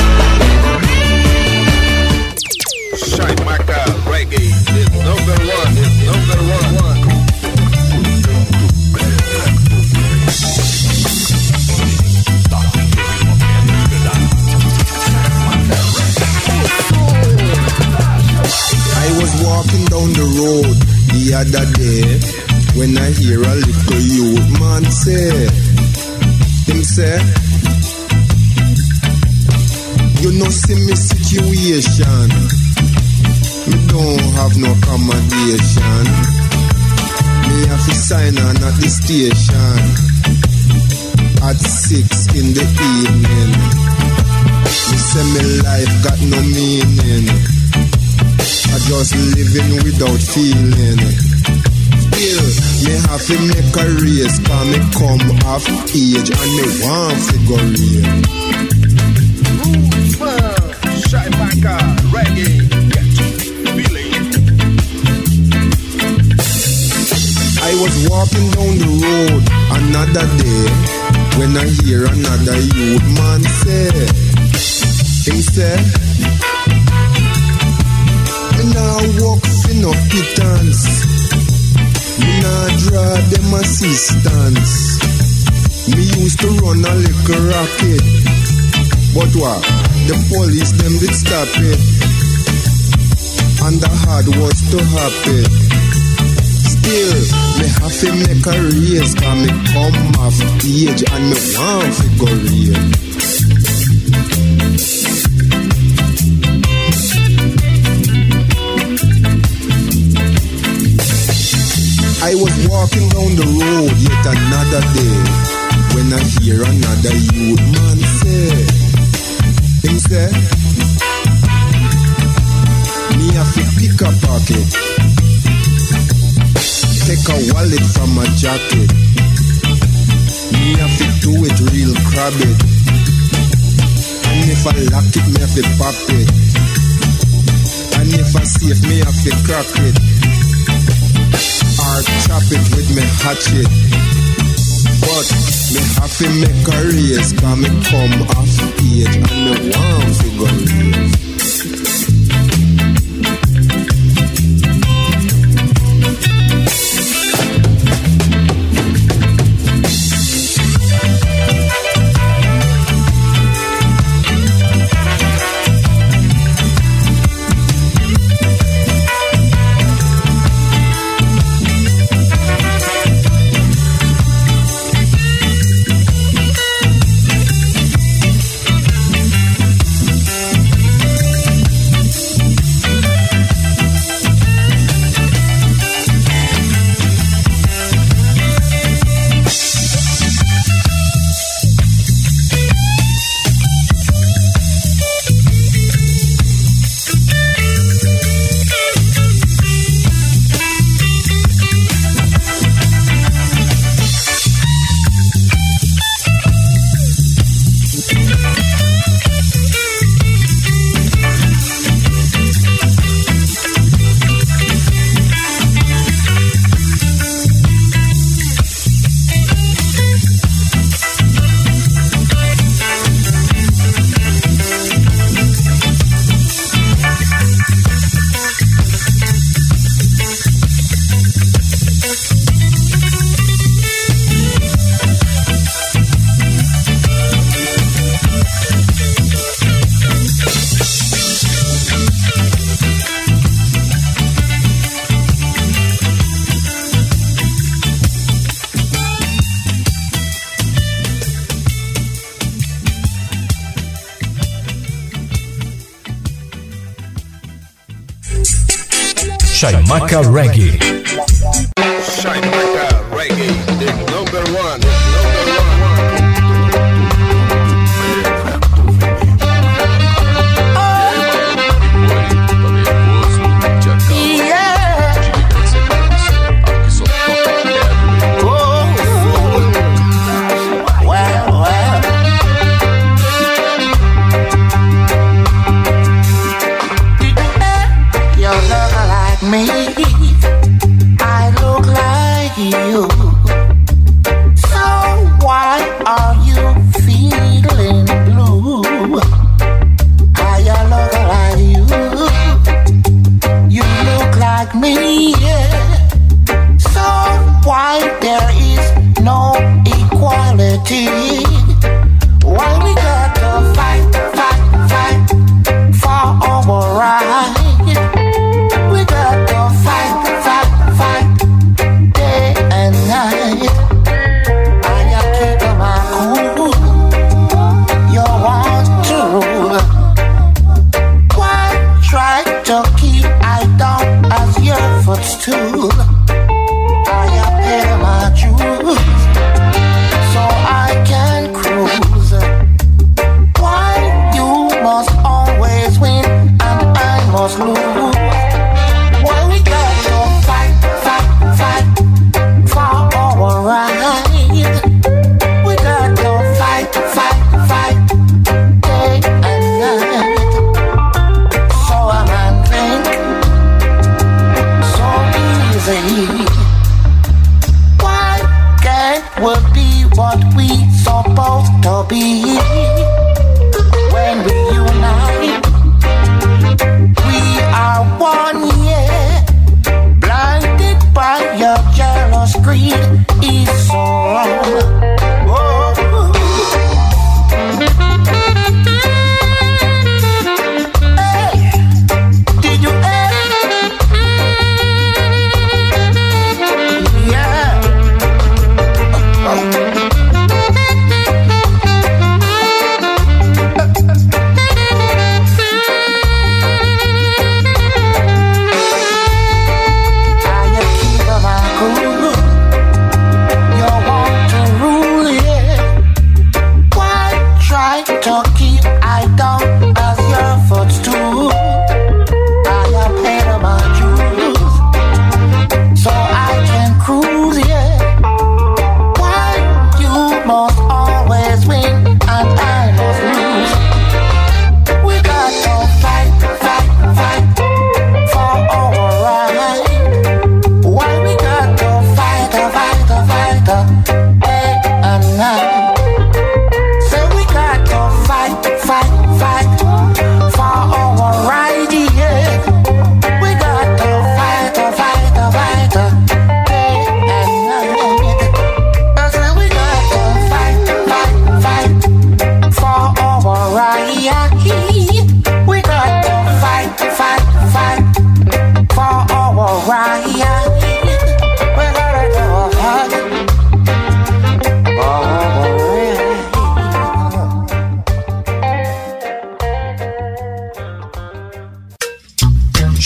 You know see me situation, me don't have no accommodation, me have to sign on at the station at six in the evening. Me say me life got no meaning. I just living without feeling. Still, me have to make a race, cause me come off age and me want to go real. I was walking down the road another day when I hear another youth man say, him say, me nah walk for no pittance, me nah draw them assistance. Me used to run a little rocket, but what? The police them did stop it, and the hard was to happen. Still, me have to make a race Cause me come off age And me want to go real I was walking down the road yet another day When I hear another youth man say Him Me have to pick a pocket take a wallet from my jacket. Me have to do it real crabby. And if I lock it, me have to pop it. And if I see if me have to crack it. Or chop it with me hatchet. But me have to make a race, come off age and me want to Chaimaca Reggae.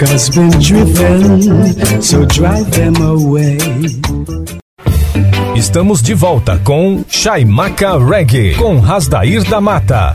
Has been driven, so drive them away. Estamos de volta com Chaimaca Reggae, com Rasdair da Mata.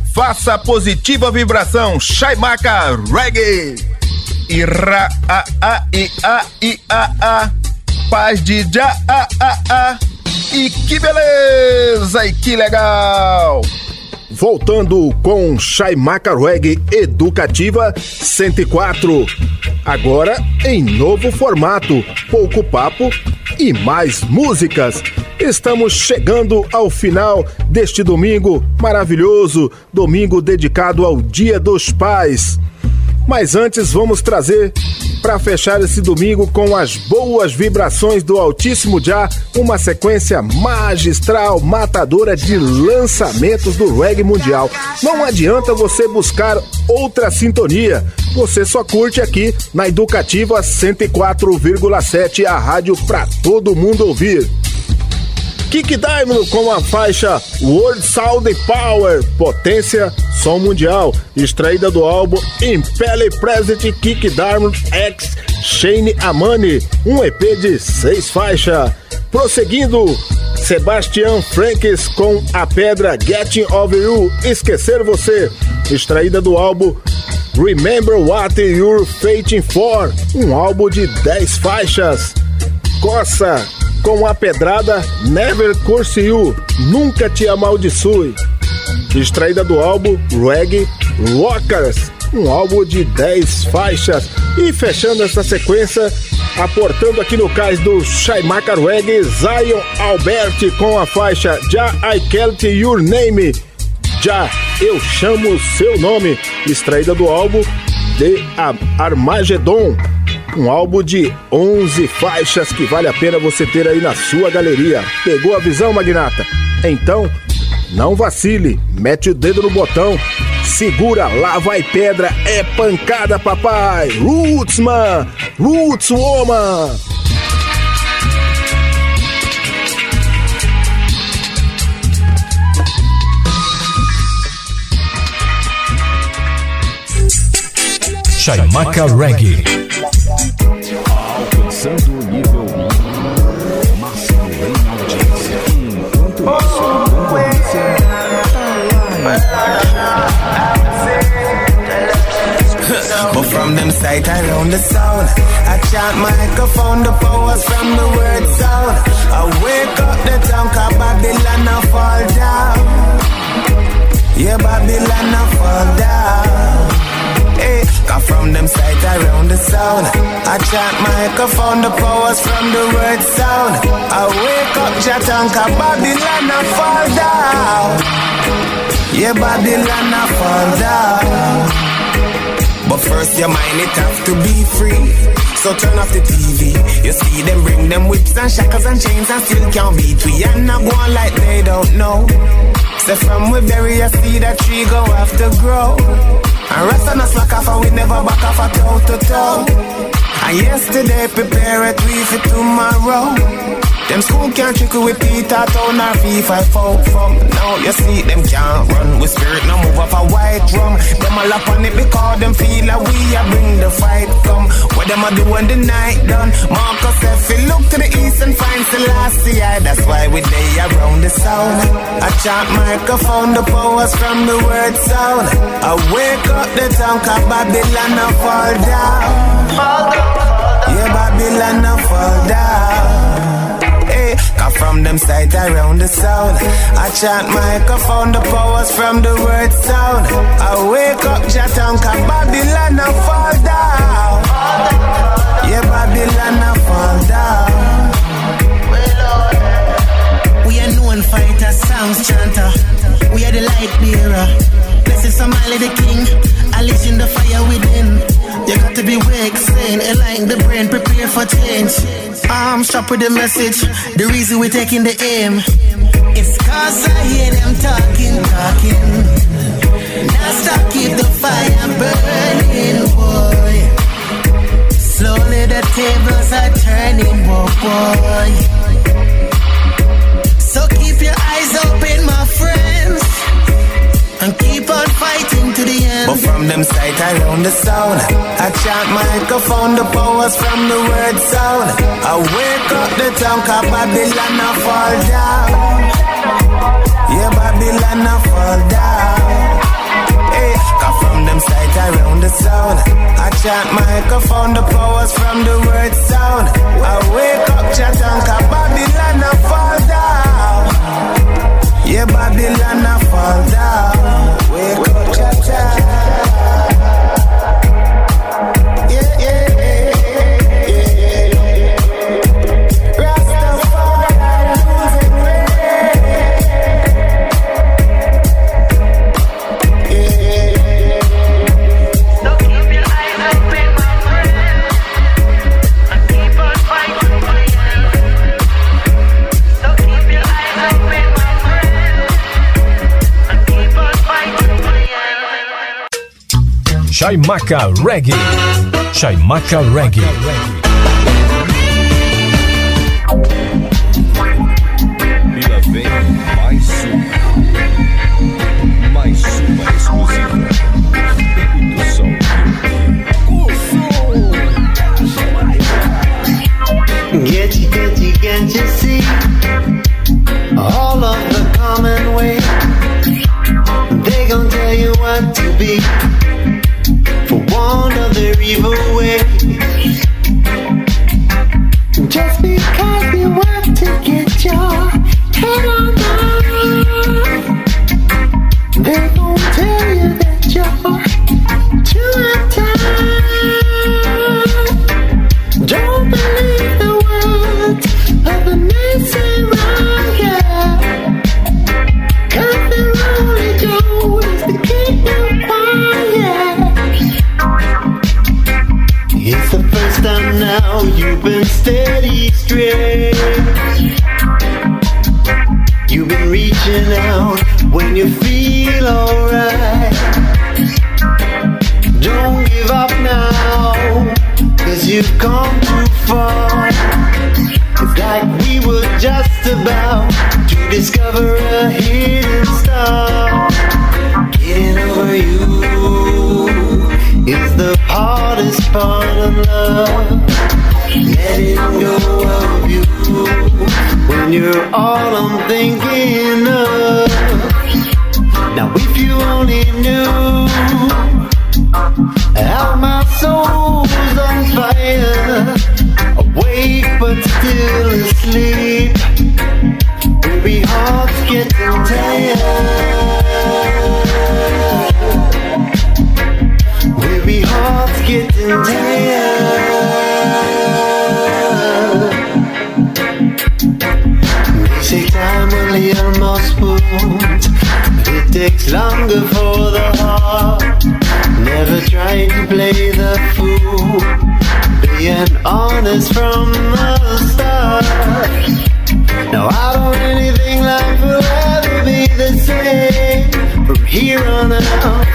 Faça positiva vibração, Chaimaca Reggae. Ira a a i a i a a. Paz de já a a a. E que beleza e que legal! Voltando com Chaimaca Reggae Educativa 104. Agora em novo formato, pouco papo e mais músicas. Estamos chegando ao final deste domingo maravilhoso, domingo dedicado ao Dia dos Pais. Mas antes vamos trazer para fechar esse domingo com as boas vibrações do Altíssimo Já, uma sequência magistral, matadora de lançamentos do reggae mundial. Não adianta você buscar outra sintonia, você só curte aqui na Educativa 104,7, a rádio para todo mundo ouvir. Kick Diamond com a faixa World Sound Power, potência som mundial, extraída do álbum Impele Present Kick Diamond X Shane Amani, um EP de seis faixas. Prosseguindo, Sebastian Franks com a pedra Getting Over You, Esquecer Você, extraída do álbum Remember What You're Fighting For, um álbum de 10 faixas. Coça com a pedrada Never Curse You, Nunca Te Amaldiçoe, extraída do álbum Reggae Rockers, um álbum de 10 faixas. E fechando essa sequência, aportando aqui no cais do Chaimaca Reggae, Zion Albert com a faixa Já I Called Your Name, Já Eu Chamo Seu Nome, extraída do álbum The Armageddon um álbum de 11 faixas que vale a pena você ter aí na sua galeria. Pegou a visão, Magnata? Então, não vacile, mete o dedo no botão, segura, lá vai pedra, é pancada, papai! Roots, man! Roots, woman! Chaimaca Reggae. Alcançando o nível máximo em audiência. Enquanto isso, But from them sight around the sound. I chant microphone the powers from the word sound. I wake up the town cause Babylon a fall down. Yeah Babylon a fall down Cause from them sight around the sound I chant microphone the powers from the word sound I wake up Jatan cause Babylon a fall down Yeah Babylon a fall down but first your mind it have to be free. So turn off the TV. You see them bring them whips and shackles and chains and still can't beat we. And not go on like they don't know. So from we bury a seed that tree go have to grow. And rest on a slack off and we never back off a toe to toe. And yesterday prepare a tweet for tomorrow. Them school can't trick with Peter Town or FIFA four from. Now you see them can't run with spirit, no move off a white rum. Them all up on it because them feel like we are bring the fight come. What them a do when the night done? Marcus "Fi look to the east and find Selassie." Aye, That's why we day around the sound. I chant microphone, the powers from the word sound. I wake up the town, cause Babylon a fall down. Yeah, Babylon a fall down. From them sight around the sound. I chant microphone, the powers from the word sound. I wake up, Jatanka, Babylon, I fall down. Yeah, Babylon, I fall down. We are known fighter, songs chanter. We are the light bearer. Blessed Somali the king. Alice in the fire within. You got to be wake, align the brain, prepare for change. I'm sharp with the message. The reason we're taking the aim. It's cause I hear them talking, talking. Now stop, keep the fire burning, boy. Slowly the tables are turning, boy. So keep your eyes open, my and keep on fighting to the end. But from them sight around the sound, I chant microphone, the powers from the word sound. I wake up the town, cause Babylon I fall down. Yeah, Babylon I fall down. Hey, from them sight around the sound, I chant microphone, the powers from the word sound. I wake up, and cause Babylon I fall down. Yeah, Babylon I fall down. Wake up, chat Chaimaca Reggae. Chaimaca Reggae. E lá vem mais uma. Mais uma exclusiva. Do som. Get you, get you, can't you see? All of the common way. They gon' tell you what to be. Evil been steady straight. You've been reaching out when you feel alright. Don't give up now, cause you've come too far. It's like we were just about to discover a hidden star. Getting over you is the hardest part of love. Letting go of you when you're all I'm thinking of. Now, if you only knew how my soul's takes longer for the heart. Never try to play the fool, being honest from the start. Now I don't really think life will ever be the same from here on out.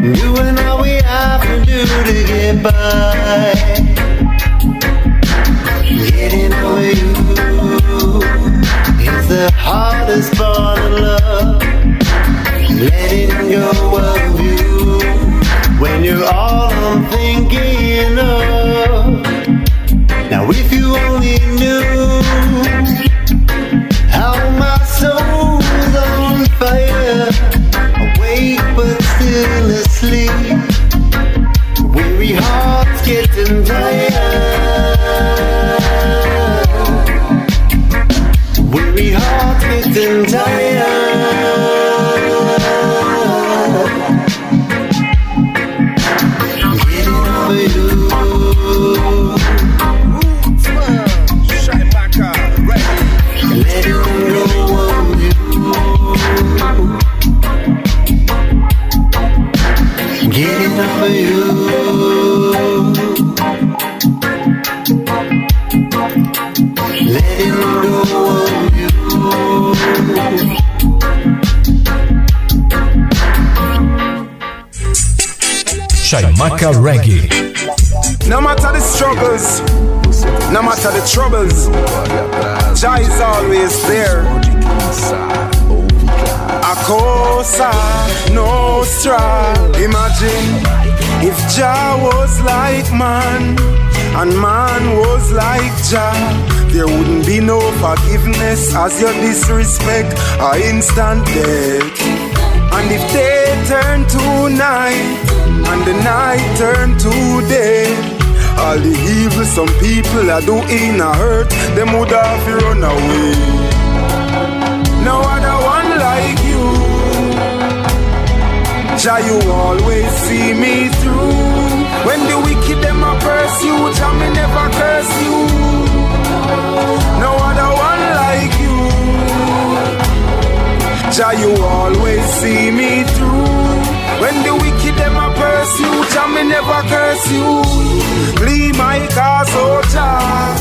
Doing all we have to do to get by. Getting over you is the hardest part. Letting go of you when you're all I'm thinking of. Now if you only knew like man and man was like Jah. There wouldn't be no forgiveness as your disrespect or instant death. And if day turn to night and the night turn to day, all the evil some people are doing a hurt, them would have to run away. No other one like you. Jah, you always see me through. When the wicked them a pursue, Jah me never curse you. No other one like you. Jah, you always see me through. When the wicked them a pursue, Jah me never curse you. Plead my cause, oh Jah.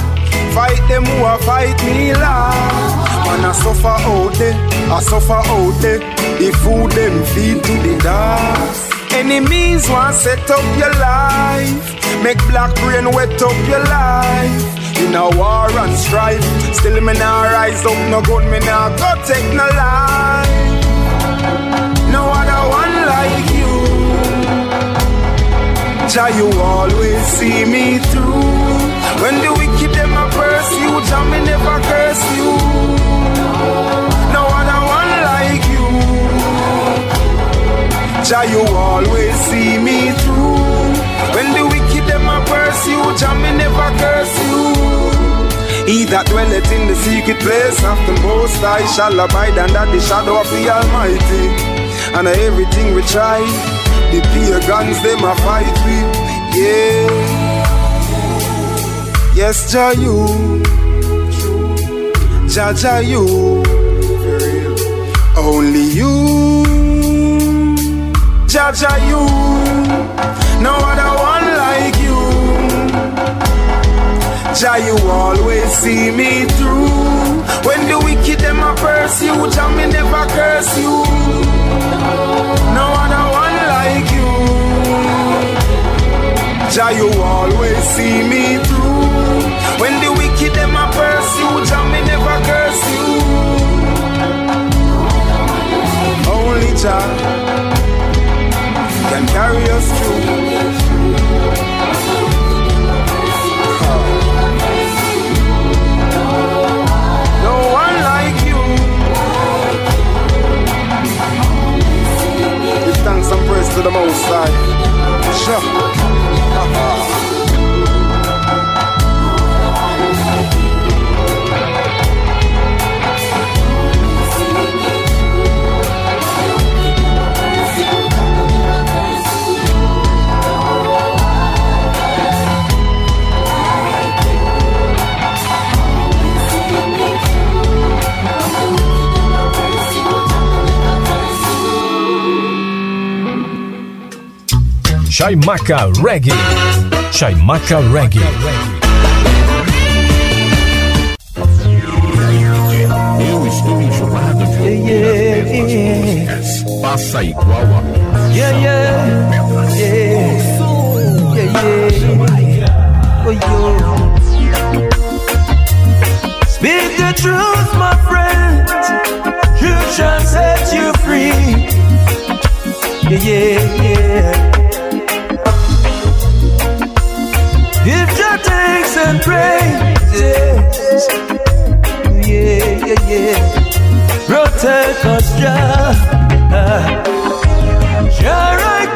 Fight them who a fight me, Lord. Man, I suffer out there, I suffer out there. The food them feed to the dogs. Enemies want set up your life, make black brain wet up your life. In a war and strife, still me nah rise up, no gun me nah go take no life. No other one like you. Jah, you always see me through. When the wicked them a pursue, Jah me never curse you. Jah, you always see me through. When the wicked them a pursue, Jah me never curse you. He that dwelleth in the secret place of the Most High shall abide under the shadow of the Almighty. And everything we try, the pagans them a fight with. Yeah. Yes, Jah you. Jah Jah you. Only you. Jah you. No other one like you. Jah you always see me through. When the wicked them a pursue, Jah me never curse you. No other one like you. Jah you always see me through. When the wicked them a pursue, Jah me never curse you. Only Jah can carry us through. No one like you. Give thanks and praise to the Most High. Sure. Shaimaka Reggae. Shaimaka Reggae. Eu estou enjoado de ouvir as mesmas músicas. Passa igual a mim. Yeah, yeah, yeah, yeah, yeah. Oh, yo. Speak the truth, my friend. Truth shall set you free. Yeah, yeah, yeah. Thanks and praises. Yeah, yeah, yeah. Protect us, Jah. Jah, I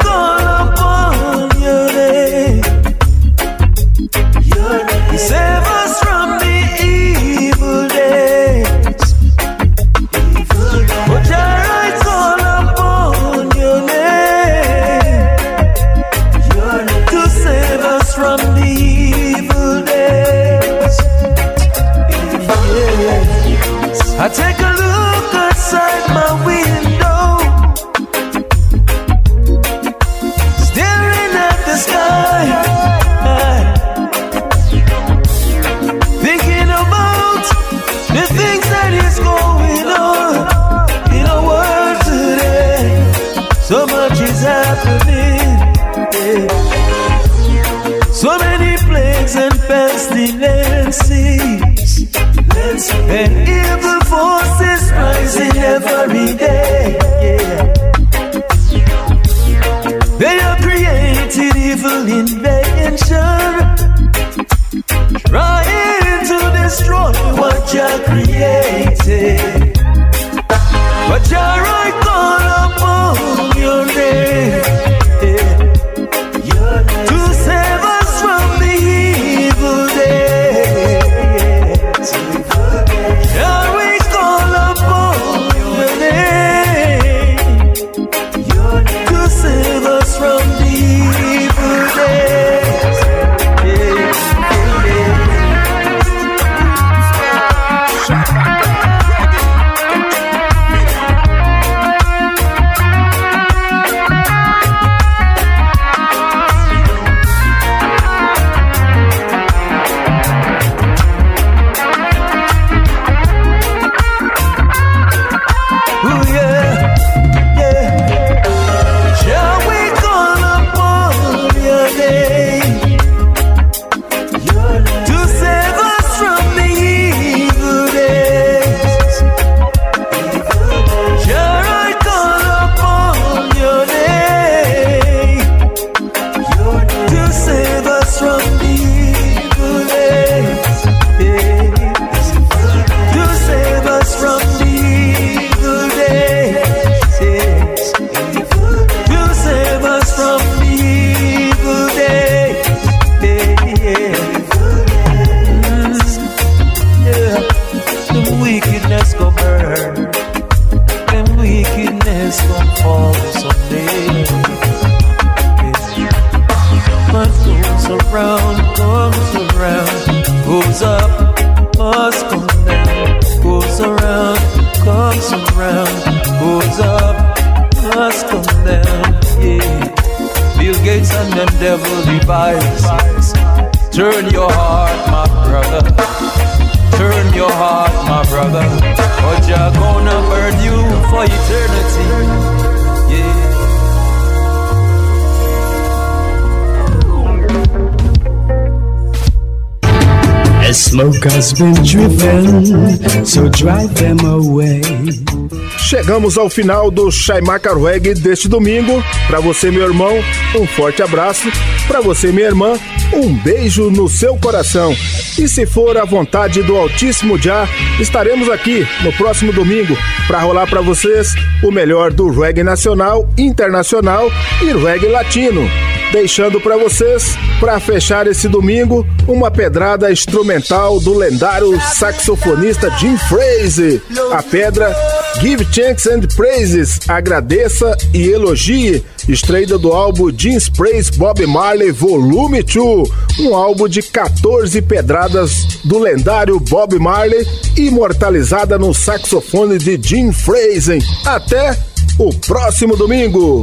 Chegamos ao final do Shaimaka Reggae deste domingo. Para você, meu irmão, um forte abraço. Para você, minha irmã, um beijo no seu coração. E se for a vontade do Altíssimo Já, estaremos aqui no próximo domingo para rolar para vocês o melhor do reggae nacional, internacional e reggae latino. Deixando para vocês, para fechar esse domingo, uma pedrada instrumental do lendário saxofonista Jim Fraser. A pedra Give Thanks and Praises, agradeça e elogie, extraída do álbum Jim's Praise Bob Marley Volume 2, um álbum de 14 pedradas do lendário Bob Marley, imortalizada no saxofone de Jim Fraser. Até o próximo domingo.